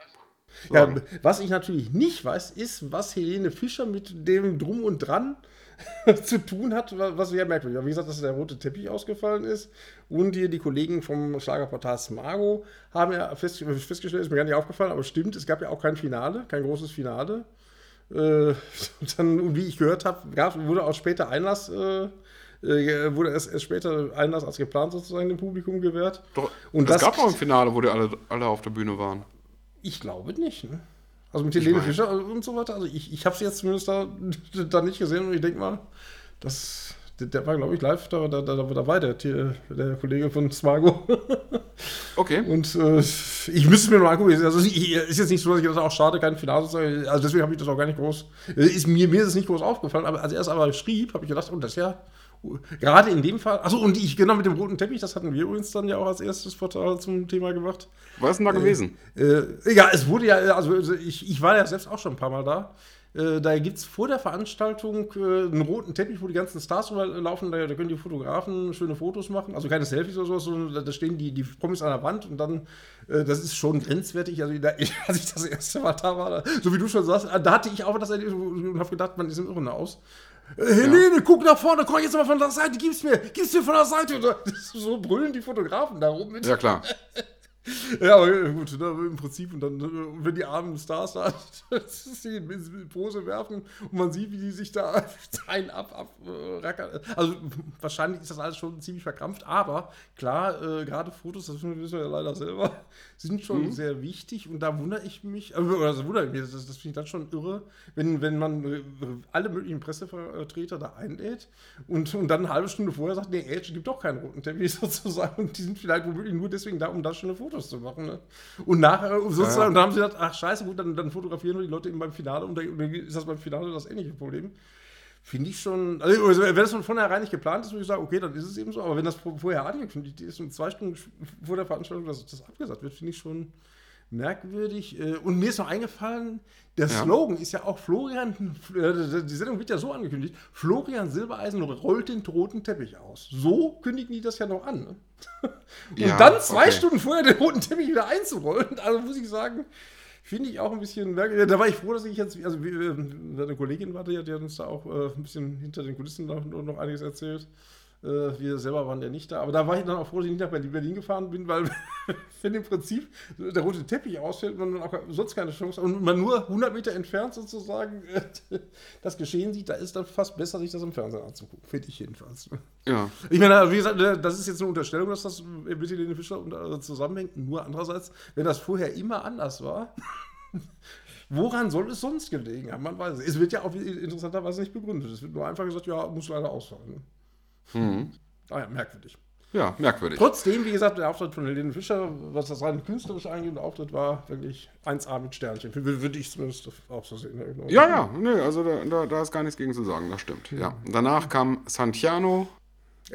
[SPEAKER 2] Ja, was ich natürlich nicht weiß, ist, was Helene Fischer mit dem Drum und Dran zu tun hat, was sehr merkwürdig war. Wie gesagt, dass der rote Teppich ausgefallen ist. Und hier die Kollegen vom Schlagerportal Smago haben ja fest, festgestellt, ist mir gar nicht aufgefallen, aber stimmt, es gab ja auch kein Finale, kein großes Finale. Äh, dann, und wie ich gehört habe, wurde auch später Einlass. Äh, äh, wurde erst, erst später Einlass als geplant sozusagen dem Publikum gewährt.
[SPEAKER 1] Doch, und es das gab auch ein Finale, wo die alle, alle auf der Bühne waren.
[SPEAKER 2] Ich glaube nicht. Ne? Also mit Helene Fischer und so weiter. Also ich, ich habe sie jetzt zumindest da, da nicht gesehen und ich denke mal, das, der, der war, glaube ich, live da, da, da, da dabei, der, der Kollege von Smago.
[SPEAKER 1] Okay.
[SPEAKER 2] Und äh, ich müsste mir mal angucken. Also ich, ist jetzt nicht so, dass ich das auch schade, kein Finale sage. Also deswegen habe ich das auch gar nicht groß. Ist, mir, mir ist es nicht groß aufgefallen, aber als er es aber schrieb, habe ich gedacht, oh, das ist ja Gerade in dem Fall, achso, und ich, genau mit dem roten Teppich, das hatten wir übrigens dann ja auch als erstes Portal zum Thema gemacht.
[SPEAKER 1] Was ist denn da äh, gewesen?
[SPEAKER 2] Äh, ja, es wurde ja, also, also ich, ich war ja selbst auch schon ein paar Mal da. Äh, da gibt es vor der Veranstaltung äh, einen roten Teppich, wo die ganzen Stars laufen. Da, da, können die Fotografen schöne Fotos machen. Also keine Selfies oder sowas, sondern da, da stehen die, die Promis an der Wand und dann, äh, das ist schon grenzwertig. Also, da, als ich das erste Mal da war, so wie du schon sagst, da hatte ich auch das und habe gedacht, man ist im Irren aus. Helene, ja. guck nach vorne, komm jetzt mal von der Seite, gib's mir, gib's mir von der Seite. So brüllen die Fotografen da rum.
[SPEAKER 1] Ja, klar.
[SPEAKER 2] Ja, aber gut, ne, im Prinzip, und dann, ne, wenn die armen Stars da in Pose werfen und man sieht, wie die sich da einen ab, ab äh, Also wahrscheinlich ist das alles schon ziemlich verkrampft, aber klar, äh, gerade Fotos, das wissen wir ja leider selber, sind schon mhm. sehr wichtig und da wundere ich mich, äh, oder das wundere ich mich, das, das finde ich dann schon irre, wenn, wenn man äh, alle möglichen Pressevertreter da einlädt und, und dann eine halbe Stunde vorher sagt, nee, Edge gibt doch keinen roten Teppich sozusagen und die sind vielleicht womöglich nur deswegen da, um da schon eine Fotos zu machen. Ne? Und nachher sozusagen, ja. und dann haben sie gedacht, ach scheiße, gut, dann, dann fotografieren wir die Leute eben beim Finale und dann ist das beim Finale das ähnliche Problem. Finde ich schon, also, also wenn das von vornherein nicht geplant ist, würde ich sagen, okay, dann ist es eben so, aber wenn das vorher angekündigt ist und zwei Stunden vor der Veranstaltung dass das abgesagt wird, finde ich schon merkwürdig. Äh, und mir ist noch eingefallen, der ja. Slogan ist ja auch Florian, äh, die Sendung wird ja so angekündigt, Florian Silbereisen rollt den roten Teppich aus. So kündigen die das ja noch an. Ne? Und ja, dann zwei okay. Stunden vorher den roten Teppich wieder einzurollen, also muss ich sagen, finde ich auch ein bisschen merkwürdig. Da war ich froh, dass ich jetzt, also äh, eine Kollegin war, die hat uns da auch ein bisschen hinter den Kulissen noch, noch einiges erzählt. Äh, wir selber waren ja nicht da. Aber da war ich dann auch froh, dass ich nicht nach Berlin gefahren bin, weil wenn im Prinzip der rote Teppich ausfällt, man dann auch sonst keine Chance hat und man nur 100 Meter entfernt sozusagen das Geschehen sieht, da ist dann fast besser, sich das im Fernsehen anzugucken. Finde ich jedenfalls. Ja. Ich meine, wie gesagt, das ist jetzt eine Unterstellung, dass das mit Helene Fischer äh, zusammenhängt. Nur andererseits, wenn das vorher immer anders war. Woran soll es sonst gelegen haben? Man weiß es. Es wird ja auch interessanterweise nicht begründet. Es wird nur einfach gesagt, ja, muss leider ausfallen. Mhm. Ah ja, merkwürdig.
[SPEAKER 1] Ja, merkwürdig.
[SPEAKER 2] Trotzdem, wie gesagt, der Auftritt von Helene Fischer, was das rein künstlerisch angeht, der Auftritt war wirklich 1A mit Sternchen. Würde ich zumindest auch so sehen.
[SPEAKER 1] Ja, ja, nee, also da, da, da, ist gar nichts gegen zu sagen, das stimmt. Ja. Danach kam Santiano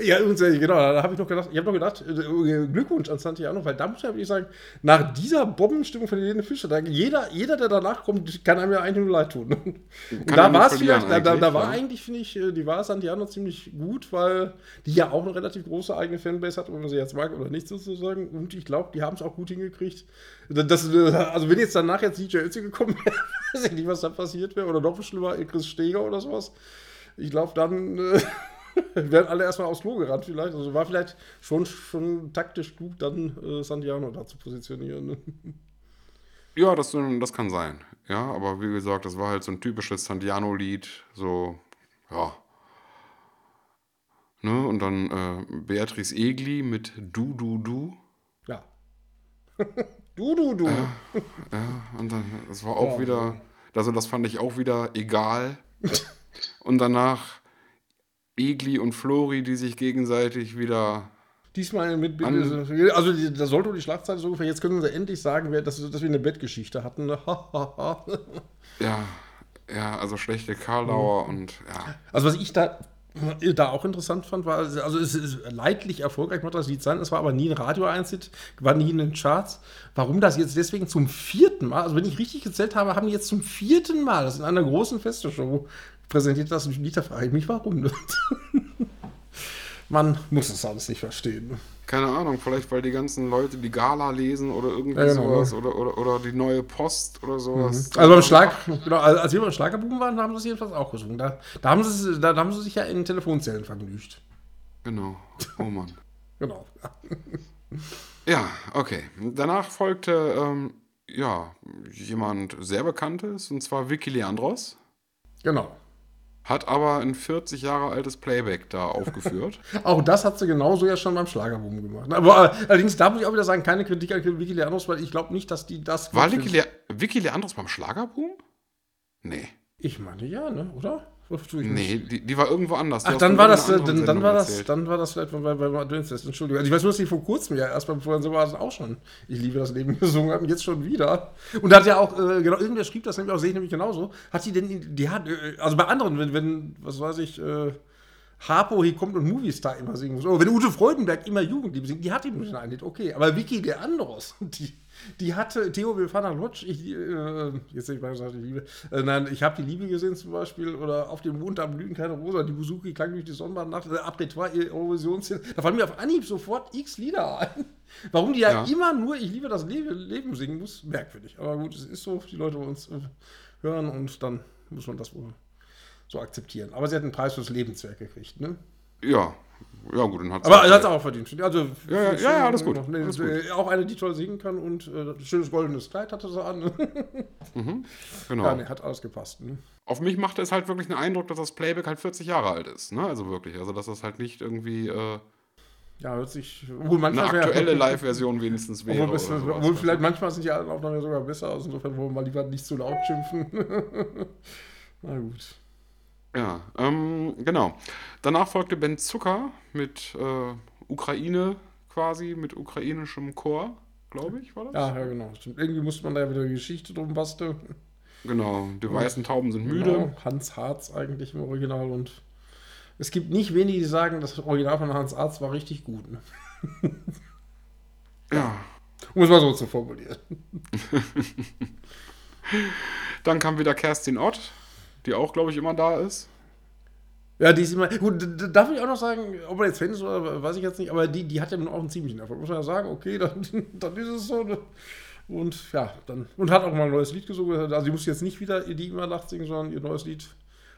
[SPEAKER 2] ja, genau, da habe ich noch gedacht, ich habe noch gedacht, äh, Glückwunsch an Santiano, weil da muss ich wirklich sagen, nach dieser Bombenstimmung von Helene Fischer, da, jeder, jeder, der danach kommt, kann einem ja eigentlich nur leid tun. Da war es vielleicht, da, da, da war ja. eigentlich, finde ich, äh, die war Santiano ziemlich gut, weil die ja auch eine relativ große eigene Fanbase hat, ob man sie jetzt mag oder nicht sozusagen. Und ich glaube, die haben es auch gut hingekriegt. Das, also wenn jetzt danach jetzt DJ Ötzi gekommen wäre, weiß ich nicht, was da passiert wäre, oder noch schlimmer, Chris Steger oder sowas. Ich glaube, dann. Äh, wären alle erstmal aufs Klo gerannt vielleicht. Also war vielleicht schon, schon taktisch klug, dann äh, Santiano da zu positionieren.
[SPEAKER 1] Ja, das, das kann sein. Ja, aber wie gesagt, das war halt so ein typisches Santiano-Lied. So, ja. Ne? Und dann äh, Beatrice Egli mit Du, Du, Du.
[SPEAKER 2] Ja. du, Du, Du.
[SPEAKER 1] Ja, ja, und dann, das war auch ja, wieder, also das fand ich auch wieder egal. und danach Egli und Flori, die sich gegenseitig wieder.
[SPEAKER 2] Diesmal mit. also, da sollte die Schlagzeile so ungefähr. Jetzt können sie endlich sagen, dass, dass wir eine Bettgeschichte hatten.
[SPEAKER 1] ja, ja, also schlechte Karlauer mhm. und ja.
[SPEAKER 2] Also, was ich da da auch interessant fand, war, also es ist leidlich erfolgreich, macht das Lied sein, es war aber nie ein radio einzit war nie in den Charts. Warum das jetzt deswegen zum vierten Mal, also wenn ich richtig gezählt habe, haben die jetzt zum vierten Mal, das in einer großen Festeshow präsentiert das Lied, da frage ich mich, warum. Man muss das alles nicht verstehen.
[SPEAKER 1] Keine Ahnung, vielleicht weil die ganzen Leute die Gala lesen oder irgendwie ja, genau. sowas oder, oder, oder die neue Post oder sowas.
[SPEAKER 2] Mhm. Also beim Schlag, genau, als wir beim Schlagerbuben waren, haben sie es jedenfalls auch gesungen. Da, da, haben sie, da, da haben sie sich ja in Telefonzellen vergnügt.
[SPEAKER 1] Genau. Oh Mann.
[SPEAKER 2] genau.
[SPEAKER 1] ja, okay. Danach folgte ähm, ja, jemand sehr Bekanntes, und zwar Vicky Leandros.
[SPEAKER 2] Genau.
[SPEAKER 1] Hat aber ein 40 Jahre altes Playback da aufgeführt.
[SPEAKER 2] auch das hat sie genauso ja schon beim Schlagerboom gemacht. Aber äh, allerdings, da muss ich auch wieder sagen, keine Kritik an Vicky Leandros, weil ich glaube nicht, dass die das.
[SPEAKER 1] War Vicky, Le Vicky Leandros beim Schlagerboom? Nee.
[SPEAKER 2] Ich meine ja, ne? Oder?
[SPEAKER 1] Nee, die, die, war irgendwo anders.
[SPEAKER 2] Ach, dann war, das, äh, dann, dann war das, dann war das vielleicht bei, bei Adventfest. Entschuldigung. Also ich weiß nur, dass die vor kurzem ja erst beim Vorhin so war auch schon Ich liebe das Leben gesungen haben, jetzt schon wieder. Und da hat ja auch, äh, genau, irgendwer schrieb das nämlich auch, sehe ich nämlich genauso. Hat die denn, die hat, äh, also bei anderen, wenn, wenn was weiß ich, äh, Harpo hier kommt und Movistar immer singen muss. Oder wenn Ute Freudenberg immer Jugendliebe singt, die hat ihm nicht ein okay. Aber Vicky der Anderos, die, die hatte, Theo, nach Lodge, ich, äh, jetzt ich gesagt, die Liebe, äh, nein, ich habe die Liebe gesehen zum Beispiel, oder auf dem Mond, da blühen keine Rosa, die Busuki klang durch die Sonnenbahnnacht, äh, Apretoire, Eurovisionsszene, da fallen mir auf Anhieb sofort x Lieder ein. Warum die ja, ja immer nur Ich liebe das Leben, Leben singen muss, merkwürdig. Aber gut, es ist so, die Leute wollen uns äh, hören und dann muss man das wohl so akzeptieren. Aber sie hat einen Preis fürs Lebenswerk gekriegt, ne?
[SPEAKER 1] Ja, ja, gut, dann
[SPEAKER 2] hat Aber er hat es auch verdient. Also,
[SPEAKER 1] ja, ja, ja, ja, alles gut.
[SPEAKER 2] Noch, alles gut. Äh, auch eine, die toll singen kann und äh, schönes goldenes Kleid hatte sie an.
[SPEAKER 1] mhm, genau.
[SPEAKER 2] Ja, nee, hat alles gepasst. Ne?
[SPEAKER 1] Auf mich macht es halt wirklich einen Eindruck, dass das Playback halt 40 Jahre alt ist. Ne? Also wirklich. Also, dass das halt nicht irgendwie. Äh,
[SPEAKER 2] ja, hört sich.
[SPEAKER 1] eine aktuelle Live-Version wenigstens wäre.
[SPEAKER 2] Obwohl, bisschen, obwohl also vielleicht manchmal sind die alten Aufnahmen sogar besser aus. Insofern wollen wir lieber nicht zu laut schimpfen. Na gut.
[SPEAKER 1] Ja, ähm, genau. Danach folgte Ben Zucker mit äh, Ukraine quasi, mit ukrainischem Chor, glaube ich, war das?
[SPEAKER 2] Ja, ja, genau. Irgendwie musste man da ja wieder Geschichte drum basteln.
[SPEAKER 1] Genau, die weißen Tauben sind müde. Genau,
[SPEAKER 2] Hans Harz eigentlich im Original und es gibt nicht wenige, die sagen, das Original von Hans Arzt war richtig gut. Ne?
[SPEAKER 1] ja.
[SPEAKER 2] Um es mal so zu formulieren.
[SPEAKER 1] Dann kam wieder Kerstin Ott, die auch, glaube ich, immer da ist.
[SPEAKER 2] Ja, die ist immer. Gut, darf ich auch noch sagen, ob er jetzt Fan ist oder weiß ich jetzt nicht, aber die, die hat ja nun auch einen ziemlichen Erfolg. Muss man ja sagen, okay, dann, dann ist es so. Ne? Und ja, dann. Und hat auch mal ein neues Lied gesungen. Also, sie muss jetzt nicht wieder die immer Nacht singen, sondern ihr neues Lied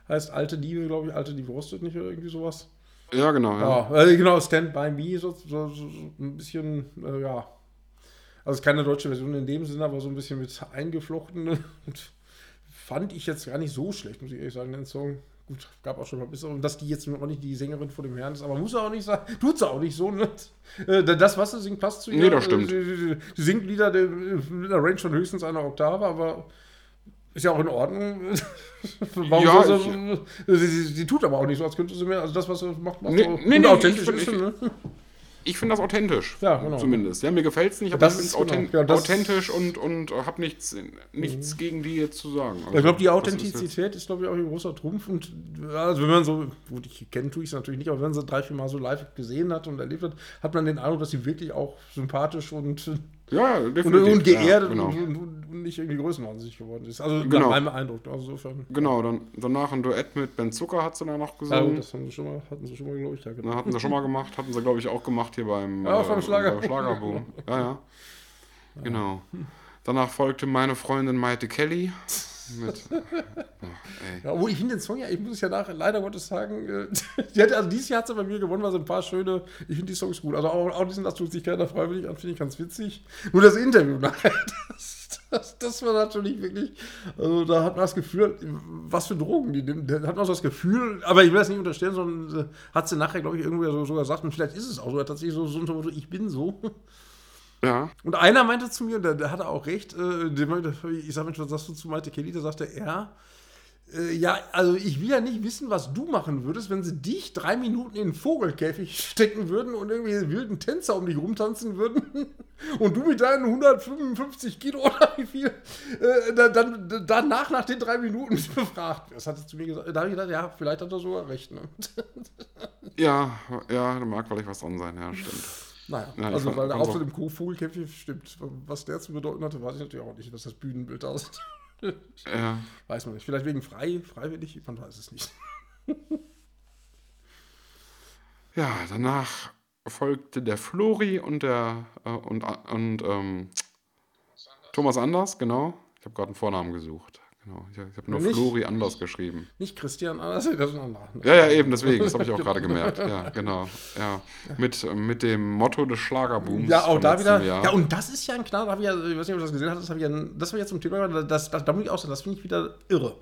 [SPEAKER 2] heißt Alte Liebe, glaube ich, Alte Liebe rostet nicht oder irgendwie sowas.
[SPEAKER 1] Ja, genau.
[SPEAKER 2] Ja, ja äh, genau, Stand By Me, so, so, so ein bisschen, äh, ja. Also keine deutsche Version in dem Sinne, aber so ein bisschen mit eingeflochten. Und fand ich jetzt gar nicht so schlecht, muss ich ehrlich sagen, den Song. Gut, gab auch schon mal bessere. Und dass die jetzt noch nicht die Sängerin vor dem Herrn ist, aber muss er auch nicht sagen. Tut sie auch nicht so. Ne? Äh, das, was sie singt, passt zu ihr.
[SPEAKER 1] Nee, das stimmt.
[SPEAKER 2] Sie, sie singt Lieder mit einer Range von höchstens einer Oktave, aber ist ja auch in Ordnung. Warum ja, soll sie, sie, sie, sie, tut aber auch nicht so, als könnte sie mehr. Also das, was sie macht, macht
[SPEAKER 1] nee,
[SPEAKER 2] so
[SPEAKER 1] nee, nee, authentisch ist. Ne? Ich finde das authentisch.
[SPEAKER 2] Ja, genau.
[SPEAKER 1] Zumindest. Ja, mir gefällt es nicht, aber das ich finde es genau. ja, authentisch und, und habe nichts, nichts mhm. gegen die jetzt zu sagen.
[SPEAKER 2] Also, ich glaube, die Authentizität ist, ist glaube ich, auch ein großer Trumpf. Und also wenn man so, gut, ich kenne tue ich es natürlich nicht, aber wenn man sie drei, vier Mal so live gesehen hat und erlebt hat, hat man den Eindruck, dass sie wirklich auch sympathisch und
[SPEAKER 1] ja,
[SPEAKER 2] definitiv. Und, und geerdet ja, genau. und, und, und, nicht irgendwie größenwahnsinnig geworden ist. Also genau. nach meinem Eindruck. Also insofern.
[SPEAKER 1] Genau, dann, danach ein Duett mit Ben Zucker hat sie dann noch gesungen.
[SPEAKER 2] Ja, das haben sie schon mal, hatten sie schon mal, glaube ich, ja,
[SPEAKER 1] genau. hatten sie schon mal gemacht, hatten sie, glaube ich, auch gemacht hier beim,
[SPEAKER 2] ja, äh, beim Schlager.
[SPEAKER 1] Schlagerboom. Ja, ja. Genau. Danach folgte meine Freundin Maite Kelly. Mit,
[SPEAKER 2] ja, obwohl ich finde den Song ja, ich muss es ja nach, leider Gottes sagen, äh, die hat, also dieses Jahr hat sie bei mir gewonnen, weil so ein paar schöne, ich finde die Songs gut. Also auch, auch diesen, das tut sich keiner freiwillig an, finde ich ganz witzig. Nur das Interview nachher, das, das, das, war natürlich wirklich, also da hat man das Gefühl, was für Drogen die nimmt. Da hat man so das Gefühl, aber ich will das nicht unterstellen, sondern äh, hat sie nachher, glaube ich, irgendwie so, sogar gesagt, und vielleicht ist es auch so, tatsächlich so, so, so ich bin so.
[SPEAKER 1] Ja.
[SPEAKER 2] Und einer meinte zu mir, der, der hatte auch recht, äh, ich sag, Mensch, was sagst du zu Maite Kelly? Da sagte er, äh, ja, also ich will ja nicht wissen, was du machen würdest, wenn sie dich drei Minuten in den Vogelkäfig stecken würden und irgendwie wilden Tänzer um dich rumtanzen würden und du mit deinen 155 Kilo oder wie viel äh, dann danach nach den drei Minuten befragt wirst. Hat er zu mir gesagt. Da habe ich gedacht, ja, vielleicht hat er sogar recht. Ne?
[SPEAKER 1] Ja, ja, da mag vielleicht was dran sein, ja, stimmt.
[SPEAKER 2] Naja, ja, also weil der Auftritt im Vogelkäfig stimmt. Was der zu bedeuten hatte, weiß ich natürlich auch nicht, was das Bühnenbild aussieht.
[SPEAKER 1] ja.
[SPEAKER 2] Weiß man nicht. Vielleicht wegen frei, freiwillig, man weiß es nicht.
[SPEAKER 1] ja, danach folgte der Flori und der äh, und, und ähm, Thomas Anders, genau. Ich habe gerade einen Vornamen gesucht. Genau. Ich, ich habe nur nicht, Flori anders geschrieben.
[SPEAKER 2] Nicht Christian anders, das ist ein anderer.
[SPEAKER 1] Ja, ja, eben, deswegen. Das habe ich auch gerade gemerkt. Ja, genau. Ja. Mit, mit dem Motto des Schlagerbooms.
[SPEAKER 2] Ja, auch da wieder. Jahr. Ja, und das ist ja ein Knall. Ich, ja, ich weiß nicht, ob du das gesehen hast. Das, ja, das war jetzt zum Thema. Das, das, da muss ich auch sagen, das finde ich wieder irre.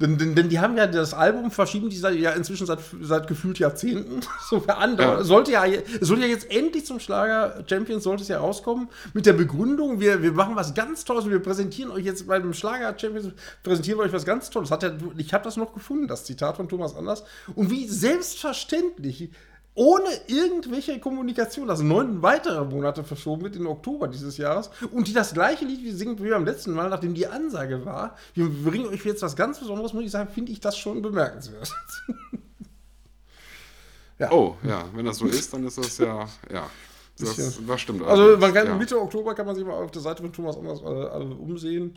[SPEAKER 2] Denn, denn, denn, die haben ja das Album verschieben, die seit, ja inzwischen seit, seit gefühlt Jahrzehnten. So für andere. Ja. Sollte ja, sollte ja jetzt endlich zum Schlager Champions, sollte es ja rauskommen, mit der Begründung, wir, wir machen was ganz Tolles und wir präsentieren euch jetzt beim Schlager Champions, präsentieren wir euch was ganz Tolles. Hat ja, ich habe das noch gefunden, das Zitat von Thomas Anders. Und wie selbstverständlich ohne irgendwelche Kommunikation, also neun weitere Monate verschoben wird in Oktober dieses Jahres und die das gleiche Lied wie singen wie beim letzten Mal, nachdem die Ansage war, wir bringen euch jetzt was ganz Besonderes, muss ich sagen, finde ich das schon bemerkenswert.
[SPEAKER 1] ja. Oh, ja, wenn das so ist, dann ist das ja, ja. Das, das stimmt.
[SPEAKER 2] Also man kann, ja. Mitte Oktober kann man sich mal auf der Seite von Thomas Anders äh, umsehen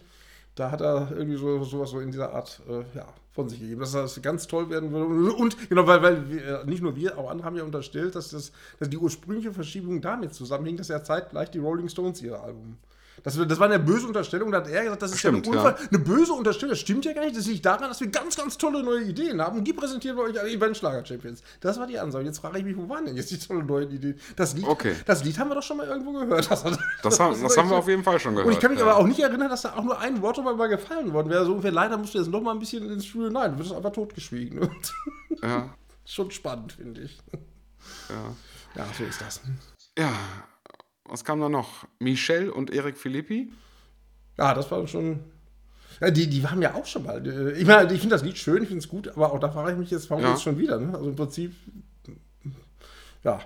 [SPEAKER 2] da hat er irgendwie so sowas so in dieser Art äh, ja, von sich gegeben, dass das ganz toll werden würde. Und genau, weil, weil wir, nicht nur wir, auch andere haben ja unterstellt, dass, das, dass die ursprüngliche Verschiebung damit zusammenhing, dass ja zeitgleich die Rolling Stones ihr Album Das, das war eine böse Unterstellung, da hat er gesagt, das ist Stimmt, ja, eine, Unfall, ja. eine böse Unterstellung. Das stimmt ja gar nicht. Das liegt daran, dass wir ganz, ganz tolle neue Ideen haben und die präsentieren wir euch alle Event-Schlager-Champions. Das war die Ansage. Jetzt frage ich mich, wo waren denn jetzt die tollen neuen Ideen? Das Lied, okay. das Lied haben wir doch schon mal irgendwo gehört.
[SPEAKER 1] Das, das, das, haben, haben wir auf jeden Fall schon gehört.
[SPEAKER 2] Und ich kann mich ja. aber auch nicht erinnern, dass da auch nur ein Wort mal gefallen worden wäre. So ungefähr, leider musst du jetzt noch mal ein bisschen ins Studio. Nein, du wirst einfach totgeschwiegen. ja. Schon spannend, finde ich.
[SPEAKER 1] Ja.
[SPEAKER 2] Ja, so ist das.
[SPEAKER 1] Ja, was kam da noch? Michelle und Erik Philippi?
[SPEAKER 2] Ja, das war schon. Ja, die, die haben ja auch schon mal. Äh, ich meine, ich finde das Lied schön, ich finde es gut, aber auch da frage ich mich jetzt, warum ja. jetzt schon wieder? Ne? Also im Prinzip, ja.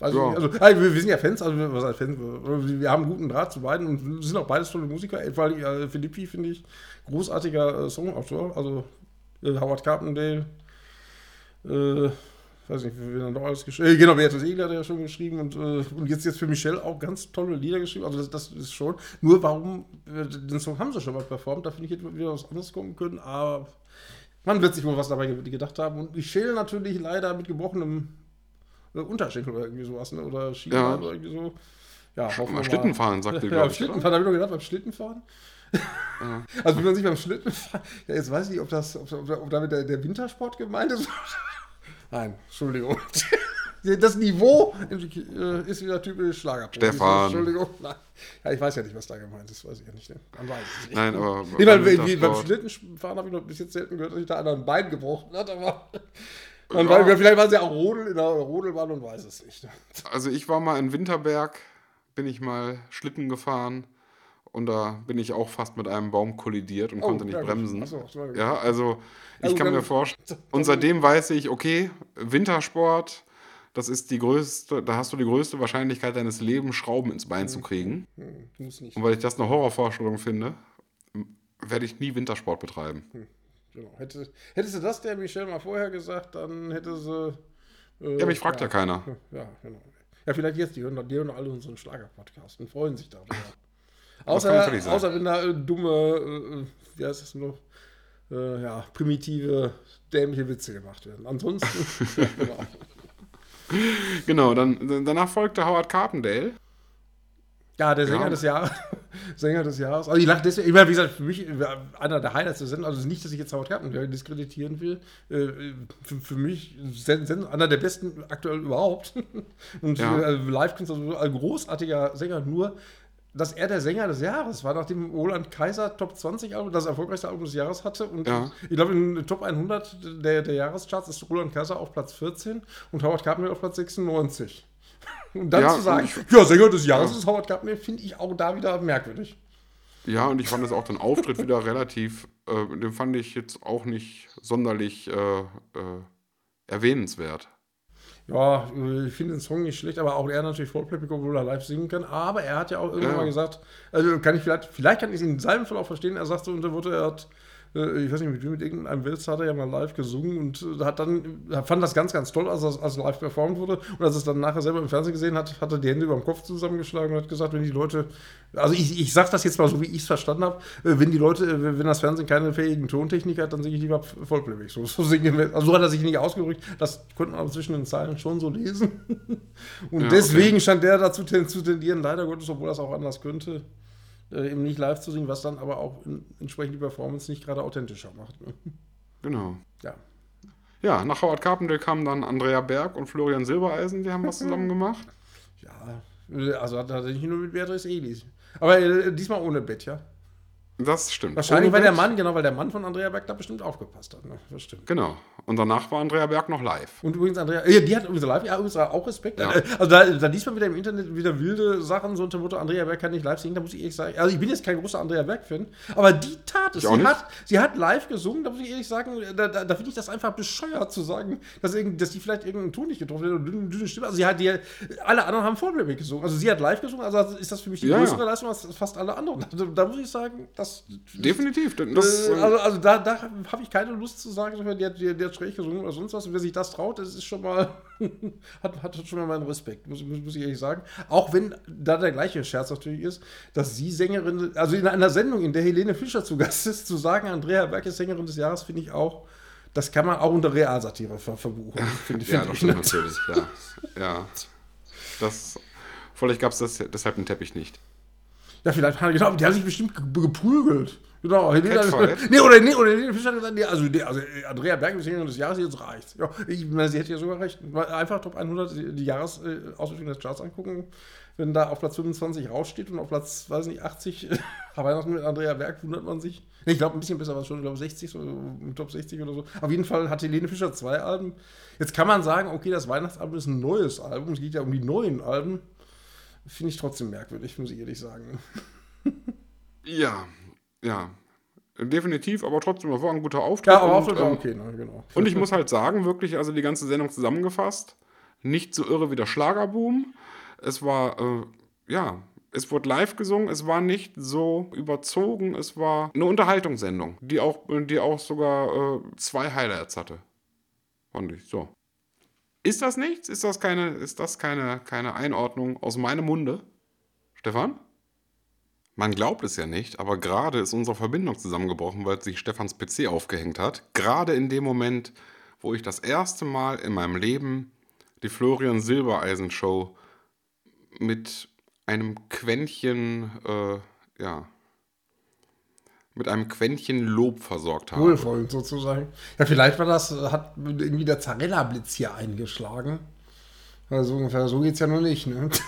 [SPEAKER 2] Also, ja. also, also wir, wir, sind ja Fans, also was heißt Fans? Wir haben einen guten Draht zu beiden und sind auch beides tolle Musiker. Vor allem äh, Philippi finde ich großartiger äh, Songautor, also äh, Howard Carpendale, äh, weiß nicht, wer dann noch alles geschrieben äh, Genau, Beatrice Egel hat ja schon geschrieben und, äh, und jetzt, jetzt für Michelle auch ganz tolle Lieder geschrieben. Also das, das ist schon. Nur warum, äh, den Song haben sie schon mal performt, da finde ich, hätte wieder was anderes kommen können, aber man wird sich wohl was dabei gedacht haben. Und Michelle natürlich leider mit gebrochenem äh, Unterschenkel oder irgendwie sowas, ne? oder Schienbein ja. oder irgendwie so.
[SPEAKER 1] Ja, mal Schlittenfahren, sagt
[SPEAKER 2] ihr, ja, Schlittenfahren, habe ich noch gedacht, beim Schlittenfahren. Ja. Also wie man sich beim Schlittenfahren, ja, jetzt weiß ich nicht, ob, das, ob, ob damit der, der Wintersport gemeint ist Nein, Entschuldigung. Das Niveau äh, ist wieder typisch Schlagerprofi.
[SPEAKER 1] Stefan.
[SPEAKER 2] Entschuldigung. Nein. Ja, ich weiß ja nicht, was da gemeint ist, weiß ich ja nicht. Ne?
[SPEAKER 1] Man weiß es nicht. Nein, aber.
[SPEAKER 2] Nee, weil, wie, beim Schlittenfahren habe ich noch bis jetzt selten gehört, dass sich da einer ein Bein gebrochen hat, aber. Man ja. weiß, vielleicht war es ja auch Rodel in der Rodelbahn und weiß es nicht.
[SPEAKER 1] Also, ich war mal in Winterberg, bin ich mal Schlitten gefahren und da bin ich auch fast mit einem Baum kollidiert und oh, konnte nicht ja, bremsen. So, ja, also ich also, kann mir vorstellen. Und seitdem weiß ich, okay, Wintersport, das ist die größte, da hast du die größte Wahrscheinlichkeit deines Lebens, Schrauben ins Bein hm, zu kriegen. Hm, hm, und weil ich das eine Horrorvorstellung finde, werde ich nie Wintersport betreiben. Hm,
[SPEAKER 2] genau. Hätte, hättest du das der Michelle mal vorher gesagt, dann hätte sie.
[SPEAKER 1] Äh, ja, mich fragt ja, ja keiner.
[SPEAKER 2] Ja, genau. Ja, vielleicht jetzt, die hören, die hören alle unseren Schlager-Podcast und freuen sich darüber. Außer, außer wenn da äh, dumme, äh, äh, wie heißt das noch, äh, ja, primitive, dämliche Witze gemacht werden. Ansonsten, ja, genau.
[SPEAKER 1] Genau, dann, danach folgte Howard Carpendale.
[SPEAKER 2] Ja, der Sänger ja. des Jahres. Sänger des Jahres. Also ich lache deswegen, ich meine, wie gesagt, für mich einer der Highlights der Sendung, also nicht, dass ich jetzt Howard Carpendale diskreditieren will, äh, für, für mich einer der besten aktuell überhaupt. Und ja. äh, Live-Künstler, also ein großartiger Sänger, nur dass er der Sänger des Jahres war, nachdem Roland Kaiser Top 20 Album, das erfolgreichste Album des Jahres hatte. Und ja. ich glaube, in den Top 100 der, der Jahrescharts ist Roland Kaiser auf Platz 14 und Howard Carpenter auf Platz 96. Und dann ja, zu sagen, ich, ja, Sänger des Jahres ja. ist Howard Carpenter, finde ich auch da wieder merkwürdig.
[SPEAKER 1] Ja, und ich fand das auch den Auftritt wieder relativ, äh, den fand ich jetzt auch nicht sonderlich äh, äh, erwähnenswert
[SPEAKER 2] ja, ich finde den Song nicht schlecht, aber auch er natürlich Vollplayback, obwohl er live singen kann. Aber er hat ja auch irgendwann ja. mal gesagt, also kann ich vielleicht, vielleicht kann ich es in seinem Fall auch verstehen, er sagt so unter Worte, er hat ich weiß nicht, mit mit irgendeinem Welts hat er ja mal live gesungen und äh, hat dann, fand das ganz, ganz toll, als es als live performt wurde. Und als es dann nachher selber im Fernsehen gesehen hat, hat er die Hände über dem Kopf zusammengeschlagen und hat gesagt, wenn die Leute, also ich, ich sag das jetzt mal so, wie ich es verstanden habe, äh, wenn die Leute, wenn das Fernsehen keine fähigen Tontechniker hat, dann singe ich lieber Vollplayback. So, so, also so hat er sich nicht ausgedrückt, das konnte man aber zwischen den Zeilen schon so lesen. Und ja, deswegen okay. scheint der dazu zu tendieren, leider Gottes, obwohl das auch anders könnte äh, eben nicht live zu singen, was dann aber auch in, entsprechend die Performance nicht gerade authentischer macht. Ne?
[SPEAKER 1] Genau.
[SPEAKER 2] Ja.
[SPEAKER 1] Ja, nach Howard Carpendale kamen dann Andrea Berg und Florian Silbereisen, die haben was zusammen gemacht.
[SPEAKER 2] Ja, also hat er nicht nur mit Beatrice Elis. Aber äh, diesmal ohne Bett, ja?
[SPEAKER 1] Das stimmt.
[SPEAKER 2] Wahrscheinlich, weil der Mann, genau, weil der Mann von Andrea Berg da bestimmt aufgepasst hat. Ne? Das stimmt.
[SPEAKER 1] Genau. Und danach war Andrea Berg noch live.
[SPEAKER 2] Und übrigens, Andrea, ja, die hat übrigens live, ja, übrigens auch Respekt. Ja. Also da, da liest man wieder im Internet wieder wilde Sachen, so unter Motto, Andrea Berg kann nicht live singen, da muss ich ehrlich sagen. Also ich bin jetzt kein großer Andrea Berg-Fan, aber die tat es. Sie hat, sie hat live gesungen, da muss ich ehrlich sagen, da, da, da finde ich das einfach bescheuert zu sagen, dass, dass die vielleicht irgendeinen Ton nicht getroffen hat oder dünne, dünne Stimme. Also sie hat die, alle anderen haben Vollplayback gesungen. Also sie hat live gesungen, also ist das für mich die ja, größere. Leistung als fast alle anderen. Da, da muss ich sagen, das.
[SPEAKER 1] Definitiv definitiv.
[SPEAKER 2] Das, äh, also, also da, da habe ich keine Lust zu sagen, der, der, der hat schräg gesungen oder sonst was. Und wer sich das traut, das ist schon mal, hat, hat schon mal meinen Respekt, muss, muss ich ehrlich sagen. Auch wenn da der gleiche Scherz natürlich ist, dass sie Sängerin, also in einer Sendung, in der Helene Fischer zu Gast ist, zu sagen, Andrea Berg ist Sängerin des Jahres, finde ich auch, das kann man auch unter Realsatire ver verbuchen. Ja,
[SPEAKER 1] find, find ja das stimmt natürlich, ja. ja. Das, vielleicht gab es deshalb einen Teppich nicht.
[SPEAKER 2] Ja, vielleicht hat er, genau, die haben sich bestimmt geprügelt. Genau, Helene, nee, oder, nee, oder Helene Fischer hat gesagt, nee, also, nee, also äh, Andrea Berg ist des Jahres, jetzt reicht. Ja, ich meine, sie hätte ja sogar recht. Einfach Top 100 die Jahresauswertung des Charts angucken. Wenn da auf Platz 25 raussteht und auf Platz, weiß nicht, 80 Weihnachten mit Andrea Berg wundert man sich. Nee, ich glaube, ein bisschen besser war es schon, ich glaube 60, so, Top 60 oder so. Auf jeden Fall hat Helene Fischer zwei Alben. Jetzt kann man sagen, okay, das Weihnachtsalbum ist ein neues Album. Es geht ja um die neuen Alben. Finde ich trotzdem merkwürdig, muss ich ehrlich sagen.
[SPEAKER 1] ja, ja, definitiv, aber trotzdem, das war ein guter Auftritt.
[SPEAKER 2] Ja, aber Auftritt war ähm, okay, ne,
[SPEAKER 1] genau. Und ich muss halt sagen, wirklich, also die ganze Sendung zusammengefasst, nicht so irre wie der Schlagerboom. Es war, äh, ja, es wurde live gesungen, es war nicht so überzogen, es war eine Unterhaltungssendung, die auch, die auch sogar äh, zwei Highlights hatte. Fand ich, so. Ist das nichts? Ist das keine, ist das keine, keine Einordnung aus meinem Munde? Stefan? Man glaubt es ja nicht, aber gerade ist unsere Verbindung zusammengebrochen, weil sich Stefans PC aufgehängt hat. Gerade in dem Moment, wo ich das erste Mal in meinem Leben die Florian Silbereisen Show mit einem Quäntchen, äh, ja, mit einem Quäntchen Lob versorgt habe.
[SPEAKER 2] Wohlwollend sozusagen. Ja, vielleicht war das, hat irgendwie der Zarella-Blitz hier eingeschlagen. Also ungefähr so geht es ja nur nicht, ne?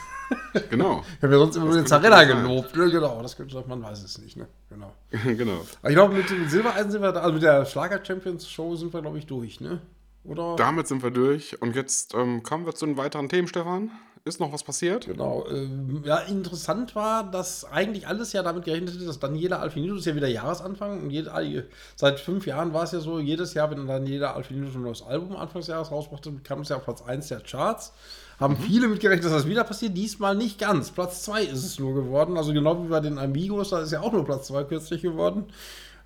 [SPEAKER 1] Genau.
[SPEAKER 2] Ich habe ja sonst immer nur den Zarella gelobt. Ne? Genau, das könnte man weiß es nicht. Ne? Genau.
[SPEAKER 1] genau.
[SPEAKER 2] Aber ich glaube, mit dem Silbereisen sind wir da, also mit der Schlager-Champions-Show sind wir, glaube ich, durch, ne?
[SPEAKER 1] Oder? Damit sind wir durch. Und jetzt ähm, kommen wir zu den weiteren Themen, Stefan. Ist noch was passiert?
[SPEAKER 2] Genau. Ähm, ja, interessant war, dass eigentlich alles ja damit gerechnet hätte, dass Daniela Alfinito ist ja wieder Jahresanfang. Und jede, seit fünf Jahren war es ja so, jedes Jahr, wenn Daniela Alfinito ein neues Album Anfangsjahres rausbrachte, kam es ja auf Platz 1 der Charts. Haben mhm. viele mitgerechnet, dass das wieder passiert. Diesmal nicht ganz. Platz 2 ist es nur geworden. Also genau wie bei den Amigos, da ist ja auch nur Platz 2 kürzlich geworden. Äh,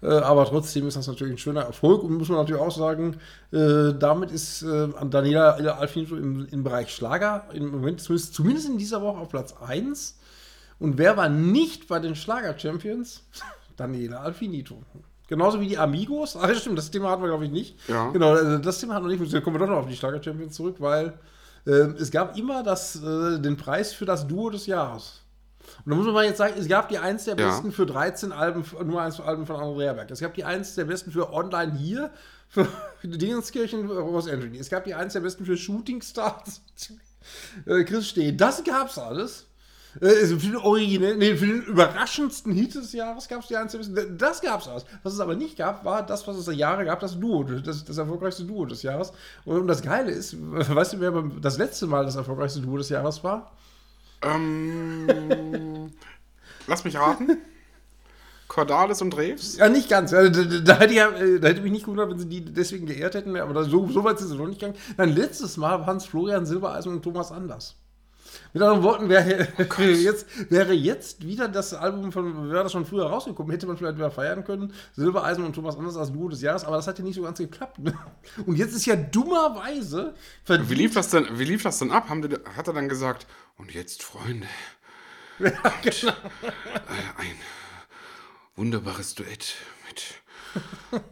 [SPEAKER 2] aber trotzdem ist das natürlich ein schöner Erfolg und muss man natürlich auch sagen, äh, damit ist äh, Daniela Alfinito im, im Bereich Schlager im Moment zumindest, zumindest in dieser Woche auf Platz 1. Und wer war nicht bei den Schlager-Champions? Daniela Alfinito. Genauso wie die Amigos. Ach, stimmt, das Thema hatten wir, glaube ich, nicht.
[SPEAKER 1] Ja.
[SPEAKER 2] Genau, also das Thema hatten wir nicht. Da kommen wir doch noch auf die Schlager-Champions zurück, weil äh, es gab immer das, äh, den Preis für das Duo des Jahres. Und da muss man jetzt sagen, es gab die eins der besten ja. für 13 Alben, nur eins Alben von Andrea Berg. Es gab die eins der besten für Online hier, für Dingenskirchen, Rose Anthony. Es gab die eins der besten für Shooting Stars, äh, Chris Steh. Das gab's alles. Also für den originell, nee, für den überraschendsten Hit des Jahres gab es die eins der besten. Das gab's alles. Was es aber nicht gab, war das, was es der Jahre gab, das Duo, das, das erfolgreichste Duo des Jahres. Und das Geile ist, weißt du, wer das letzte Mal das erfolgreichste Duo des Jahres war?
[SPEAKER 1] Ähm, lass mich raten. Cordalis und Reeves?
[SPEAKER 2] Ja, nicht ganz. Da, da, da, hätte ich, äh, da hätte mich nicht gewundert, wenn sie die deswegen geehrt hätten, aber so, so weit sind sie noch nicht gegangen. Nein, letztes Mal waren es Florian Silbereisen und Thomas Anders. Mit anderen Worten, wäre, oh jetzt, wäre jetzt wieder das Album von, wäre das schon früher rausgekommen, hätte man vielleicht wieder feiern können. Silbereisen und Thomas Anders als Duo des Jahres, aber das hat ja nicht so ganz geklappt. Ne? Und jetzt ist ja dummerweise.
[SPEAKER 1] Wie lief das denn, wie lief das denn ab? Haben die, hat er dann gesagt, und jetzt, Freunde, ja, genau. Äh, ein wunderbares Duett mit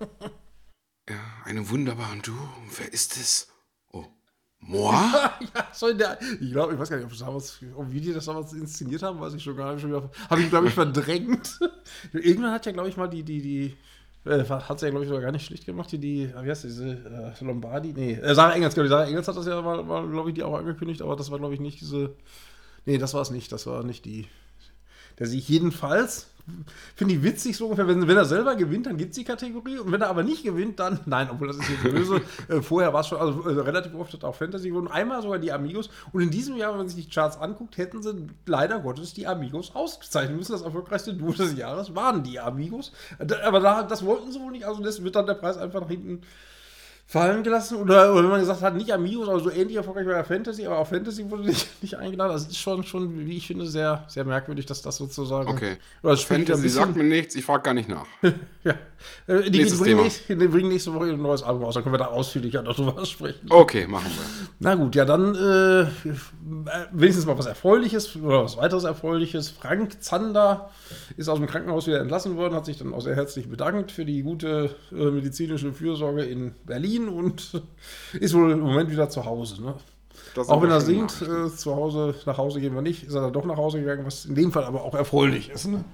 [SPEAKER 1] ja, einem wunderbaren Duo. Wer ist es? Moi?
[SPEAKER 2] ja, so in der, ich glaube, ich weiß gar nicht, ob, damals, ob wir die das damals inszeniert haben, weiß ich schon gar nicht. Habe ich, glaube ich, verdrängt. Irgendwann hat ja, glaube ich, mal die, die, die, hat sie ja, glaube ich, sogar gar nicht schlecht gemacht, die, die wie heißt diese, äh, Lombardi? Nee, äh, Sarah Engels, glaube ich, Sarah Engels hat das ja mal, mal glaube ich, die auch angekündigt, aber das war, glaube ich, nicht diese, nee, das war es nicht, das war nicht die, der sich jedenfalls finde ich witzig so ungefähr, wenn, wenn er selber gewinnt, dann gibt es die Kategorie und wenn er aber nicht gewinnt, dann, nein, obwohl das ist jetzt böse, äh, vorher war es schon, also äh, relativ oft hat auch Fantasy gewonnen, einmal sogar die Amigos. Und in diesem Jahr, wenn man sich die Charts anguckt, hätten sie leider Gottes die Amigos ausgezeichnet. Müssen, das erfolgreichste Duo des Jahres waren die Amigos, aber da, das wollten sie wohl nicht, also das wird dann der Preis einfach nach hinten fallen gelassen. Oder, oder wenn man gesagt hat, nicht Amigos, aber so ähnlich erfolgreich bei der Fantasy, aber auch Fantasy wurde nicht, nicht eingeladen. Das ist schon, schon, wie ich finde, sehr, sehr merkwürdig, dass das sozusagen.
[SPEAKER 1] Okay. Oder das Fantasy sagt mir nichts, ich frage gar nicht nach.
[SPEAKER 2] ja. Äh, die, die, bringen nächste, die, bringen nächste, Woche ein neues Album raus, dann können wir da ausführlicher darüber sprechen.
[SPEAKER 1] Okay, machen wir.
[SPEAKER 2] Na gut, ja, dann äh, wenigstens mal was Erfreuliches oder was weiteres Erfreuliches. Frank Zander ist aus dem Krankenhaus wieder entlassen worden, hat sich dann auch sehr herzlich bedankt für die gute äh, medizinische Fürsorge in Berlin und ist wohl im Moment wieder zu Hause. Ne? Auch wenn er singt, äh, zu Hause, nach Hause gehen wir nicht, ist er dann doch nach Hause gegangen, was in dem Fall aber auch erfreulich ist. Ne?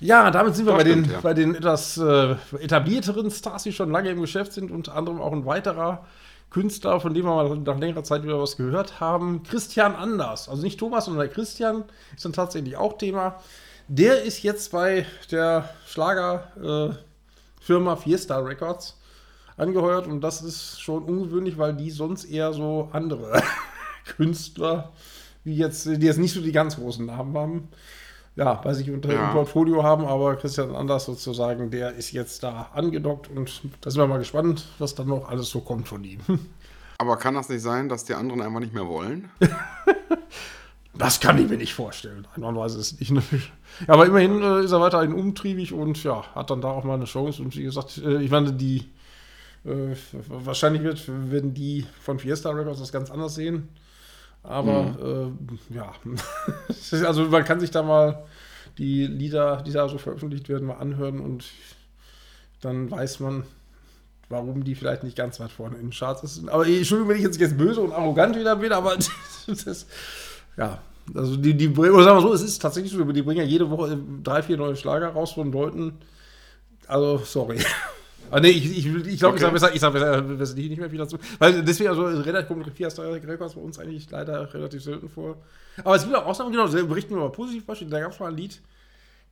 [SPEAKER 2] Ja, damit sind wir bei, stimmt, den, ja. bei den etwas äh, etablierteren Stars, die schon lange im Geschäft sind, unter anderem auch ein weiterer Künstler, von dem wir mal nach längerer Zeit wieder was gehört haben, Christian Anders. Also nicht Thomas, sondern der Christian ist dann tatsächlich auch Thema. Der ist jetzt bei der Schlagerfirma äh, Fiesta Records angeheuert und das ist schon ungewöhnlich, weil die sonst eher so andere Künstler, wie jetzt, die jetzt nicht so die ganz großen Namen haben, ja, bei sich unter ja. im Portfolio haben, aber Christian Anders sozusagen, der ist jetzt da angedockt und da sind wir mal gespannt, was dann noch alles so kommt von ihm.
[SPEAKER 1] Aber kann das nicht sein, dass die anderen einfach nicht mehr wollen?
[SPEAKER 2] das kann ich mir nicht vorstellen. Man weiß es nicht. Ne? Ja, aber immerhin äh, ist er weiterhin umtriebig und ja, hat dann da auch mal eine Chance. Und wie gesagt, äh, ich meine, die äh, wahrscheinlich wird, werden die von Fiesta Records das ganz anders sehen. Aber mhm. äh, ja, also man kann sich da mal die Lieder, die da so veröffentlicht werden, mal anhören und dann weiß man, warum die vielleicht nicht ganz weit vorne in den Charts sind. Aber Entschuldigung, wenn ich jetzt, jetzt böse und arrogant wieder bin, aber das, ja, also die, die oder sagen wir so, es ist tatsächlich so, die bringen ja jede Woche drei, vier neue Schlager raus von Leuten. Also, sorry. Ah, nee, ich, ich, ich glaube, okay. ich sage besser, ich sag besser, besser nicht mehr viel dazu. Weil deswegen, also relativ kommt Fiesta Records bei uns eigentlich leider relativ selten vor. Aber es gibt auch Ausnahmen, genau, berichten wir mal positiv Beispiel. Da gab es mal ein Lied,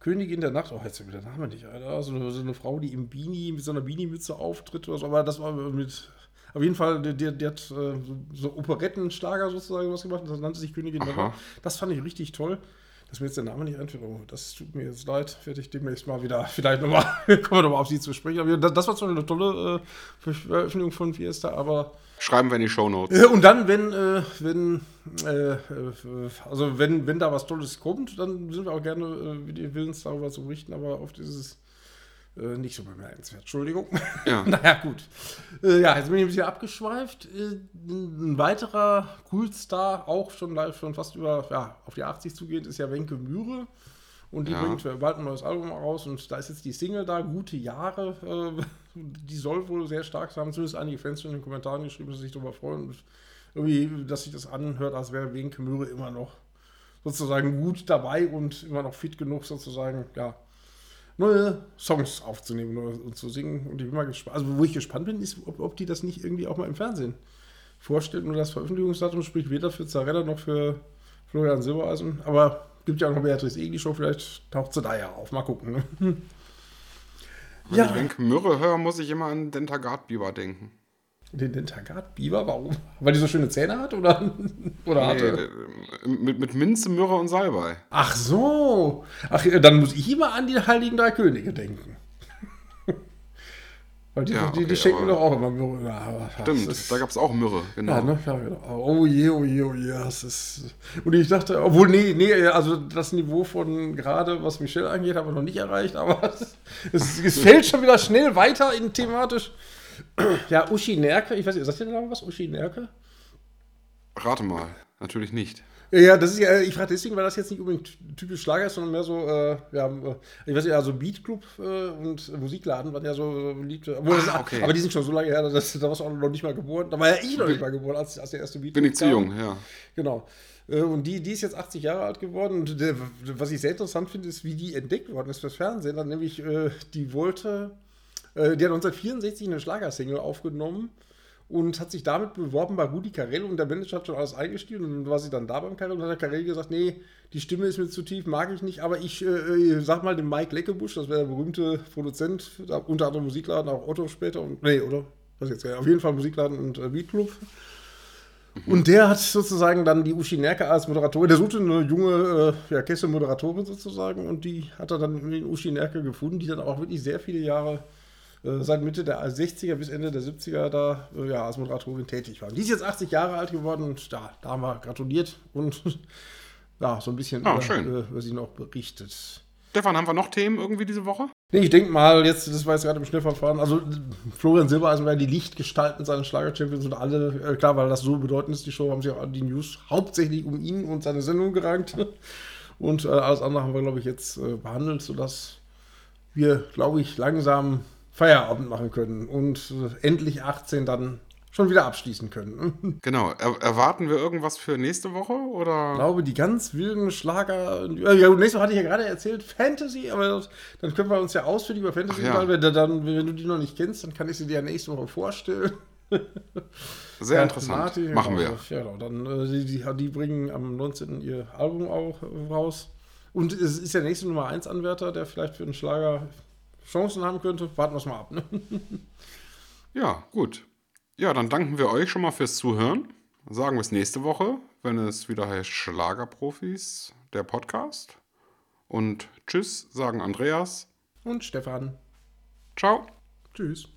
[SPEAKER 2] Königin der Nacht, oh, jetzt wieder der Name nicht, Alter. So eine, so eine Frau, die im Beanie, mit so einer Beanie-Mütze auftritt oder so, aber das war mit, auf jeden Fall, der, der, der hat äh, so, so Operettenschlager sozusagen was gemacht, das nannte sich Königin Aha. der Nacht. Das fand ich richtig toll dass mir jetzt der Name nicht einfällt. Oh, das tut mir jetzt leid. Werde ich demnächst mal wieder, vielleicht nochmal, kommen wir nochmal auf sie zu sprechen. Aber das, das war zwar eine tolle äh, Veröffentlichung von Fiesta, aber.
[SPEAKER 1] Schreiben wir in die Shownotes.
[SPEAKER 2] Äh, und dann, wenn, äh, wenn, äh, also wenn, wenn da was Tolles kommt, dann sind wir auch gerne äh, willens, darüber zu berichten, aber auf dieses äh, nicht so bemerkenswert. Entschuldigung. Ja. naja, gut. Äh, ja, jetzt bin ich ein bisschen abgeschweift. Äh, ein weiterer Coolstar, auch schon, schon fast über, ja, auf die 80 zugehend, ist ja Wenke Mühre. Und die ja. bringt bald ein neues Album raus und da ist jetzt die Single da, Gute Jahre. Äh, die soll wohl sehr stark sein. Zumindest einige Fans schon in den Kommentaren geschrieben, dass sie sich darüber freuen. Und irgendwie, dass sich das anhört, als wäre Wenke Mühre immer noch sozusagen gut dabei und immer noch fit genug, sozusagen, ja, neue Songs aufzunehmen und zu singen. Und ich bin mal gespannt. Also, wo ich gespannt bin, ist, ob, ob die das nicht irgendwie auch mal im Fernsehen vorstellen. Nur das Veröffentlichungsdatum spricht weder für Zarella noch für Florian Silbereisen. Aber gibt ja auch noch Beatrice Egli Show, vielleicht taucht sie da ja auf. Mal gucken. Ne? Wenn
[SPEAKER 1] ja. ich denke, Mürre höre, muss ich immer an Dentagard Biber denken.
[SPEAKER 2] Den, den Tagat-Biber? Warum? Weil die so schöne Zähne hat? Oder, oder nee, hatte?
[SPEAKER 1] Äh, mit, mit Minze, Myrrhe und Salbei.
[SPEAKER 2] Ach so. Ach, dann muss ich immer an die Heiligen Drei Könige denken. Weil die, ja, okay, die, die schenken doch auch immer Myrrhe. Ja,
[SPEAKER 1] stimmt, ist, da gab es auch Myrrhe, genau. Ja, ne? ja,
[SPEAKER 2] genau. Oh je, oh je, oh je. Das ist, und ich dachte, obwohl, nee, nee, also das Niveau von gerade, was Michelle angeht, haben wir noch nicht erreicht, aber es, es fällt schon wieder schnell weiter in thematisch. Ja, Uschi Nerke, ich weiß nicht, sagt ihr da was? Uschi Nerke?
[SPEAKER 1] Rate mal, natürlich nicht.
[SPEAKER 2] Ja, ja, das ist ja, ich frage deswegen, weil das jetzt nicht unbedingt typisch Schlager ist, sondern mehr so, äh, ja, äh, ich weiß nicht, ja, so Beatclub äh, und Musikladen waren ja so beliebt. Ah, das, okay. Aber die sind schon so lange her, dass, da warst du auch noch nicht mal geboren. Da war ja ich noch nicht mal geboren, als, als der erste
[SPEAKER 1] Beatclub Bin ich zu jung, ja.
[SPEAKER 2] Genau. Äh, und die, die ist jetzt 80 Jahre alt geworden. Und der, was ich sehr interessant finde, ist, wie die entdeckt worden ist fürs Fernsehen. Dann nämlich, äh, die wollte äh, die hat 1964 eine Schlagersingle aufgenommen und hat sich damit beworben bei Rudi Carell und der Manager hat schon alles eingestellt und dann war sie dann da beim Carell und hat der Carell gesagt, nee, die Stimme ist mir zu tief, mag ich nicht, aber ich äh, sag mal dem Mike Leckebusch, das wäre der berühmte Produzent, unter anderem Musikladen, auch Otto später und, nee, oder? Was jetzt, auf jeden Fall Musikladen und äh, Beatclub. Mhm. Und der hat sozusagen dann die Uschi Nerke als Moderatorin, der suchte eine junge äh, ja, Kessel-Moderatorin sozusagen und die hat er dann in Uschi Nerke gefunden, die dann auch wirklich sehr viele Jahre äh, seit Mitte der 60er bis Ende der 70er da äh, ja, als Moderatorin tätig war. Die ist jetzt 80 Jahre alt geworden und ja, da haben wir gratuliert und ja, so ein bisschen
[SPEAKER 1] oh, über,
[SPEAKER 2] äh, über, sie noch berichtet.
[SPEAKER 1] Stefan, haben wir noch Themen irgendwie diese Woche?
[SPEAKER 2] Nee, ich denke mal, jetzt, das war jetzt gerade im Schnellverfahren, also Florian Silbereisen war die Lichtgestalten seiner Schlager-Champions und alle, äh, klar, weil das so bedeutend ist, die Show, haben sich auch die News hauptsächlich um ihn und seine Sendung gerankt. Und äh, alles andere haben wir, glaube ich, jetzt äh, behandelt, sodass wir, glaube ich, langsam Feierabend machen können und äh, endlich 18 dann schon wieder abschließen können.
[SPEAKER 1] Genau. Er erwarten wir irgendwas für nächste Woche? Oder?
[SPEAKER 2] Ich glaube, die ganz wilden Schlager. Ja, nächste Woche hatte ich ja gerade erzählt, Fantasy, aber dann können wir uns ja ausführlich über Fantasy ja. weil dann, wenn du die noch nicht kennst, dann kann ich sie dir ja nächste Woche vorstellen.
[SPEAKER 1] Sehr ja, interessant. Martin, Machen wir.
[SPEAKER 2] Ja, genau. dann, äh, die, die, die, bringen am 19. ihr Album auch raus. Und es ist der nächste Nummer 1 Anwärter, der vielleicht für den Schlager Chancen haben könnte. Warten wir es mal ab. Ne?
[SPEAKER 1] Ja, gut. Ja, dann danken wir euch schon mal fürs Zuhören. Sagen wir es nächste Woche, wenn es wieder heißt Schlagerprofis, der Podcast. Und tschüss, sagen Andreas.
[SPEAKER 2] Und Stefan.
[SPEAKER 1] Ciao.
[SPEAKER 2] Tschüss.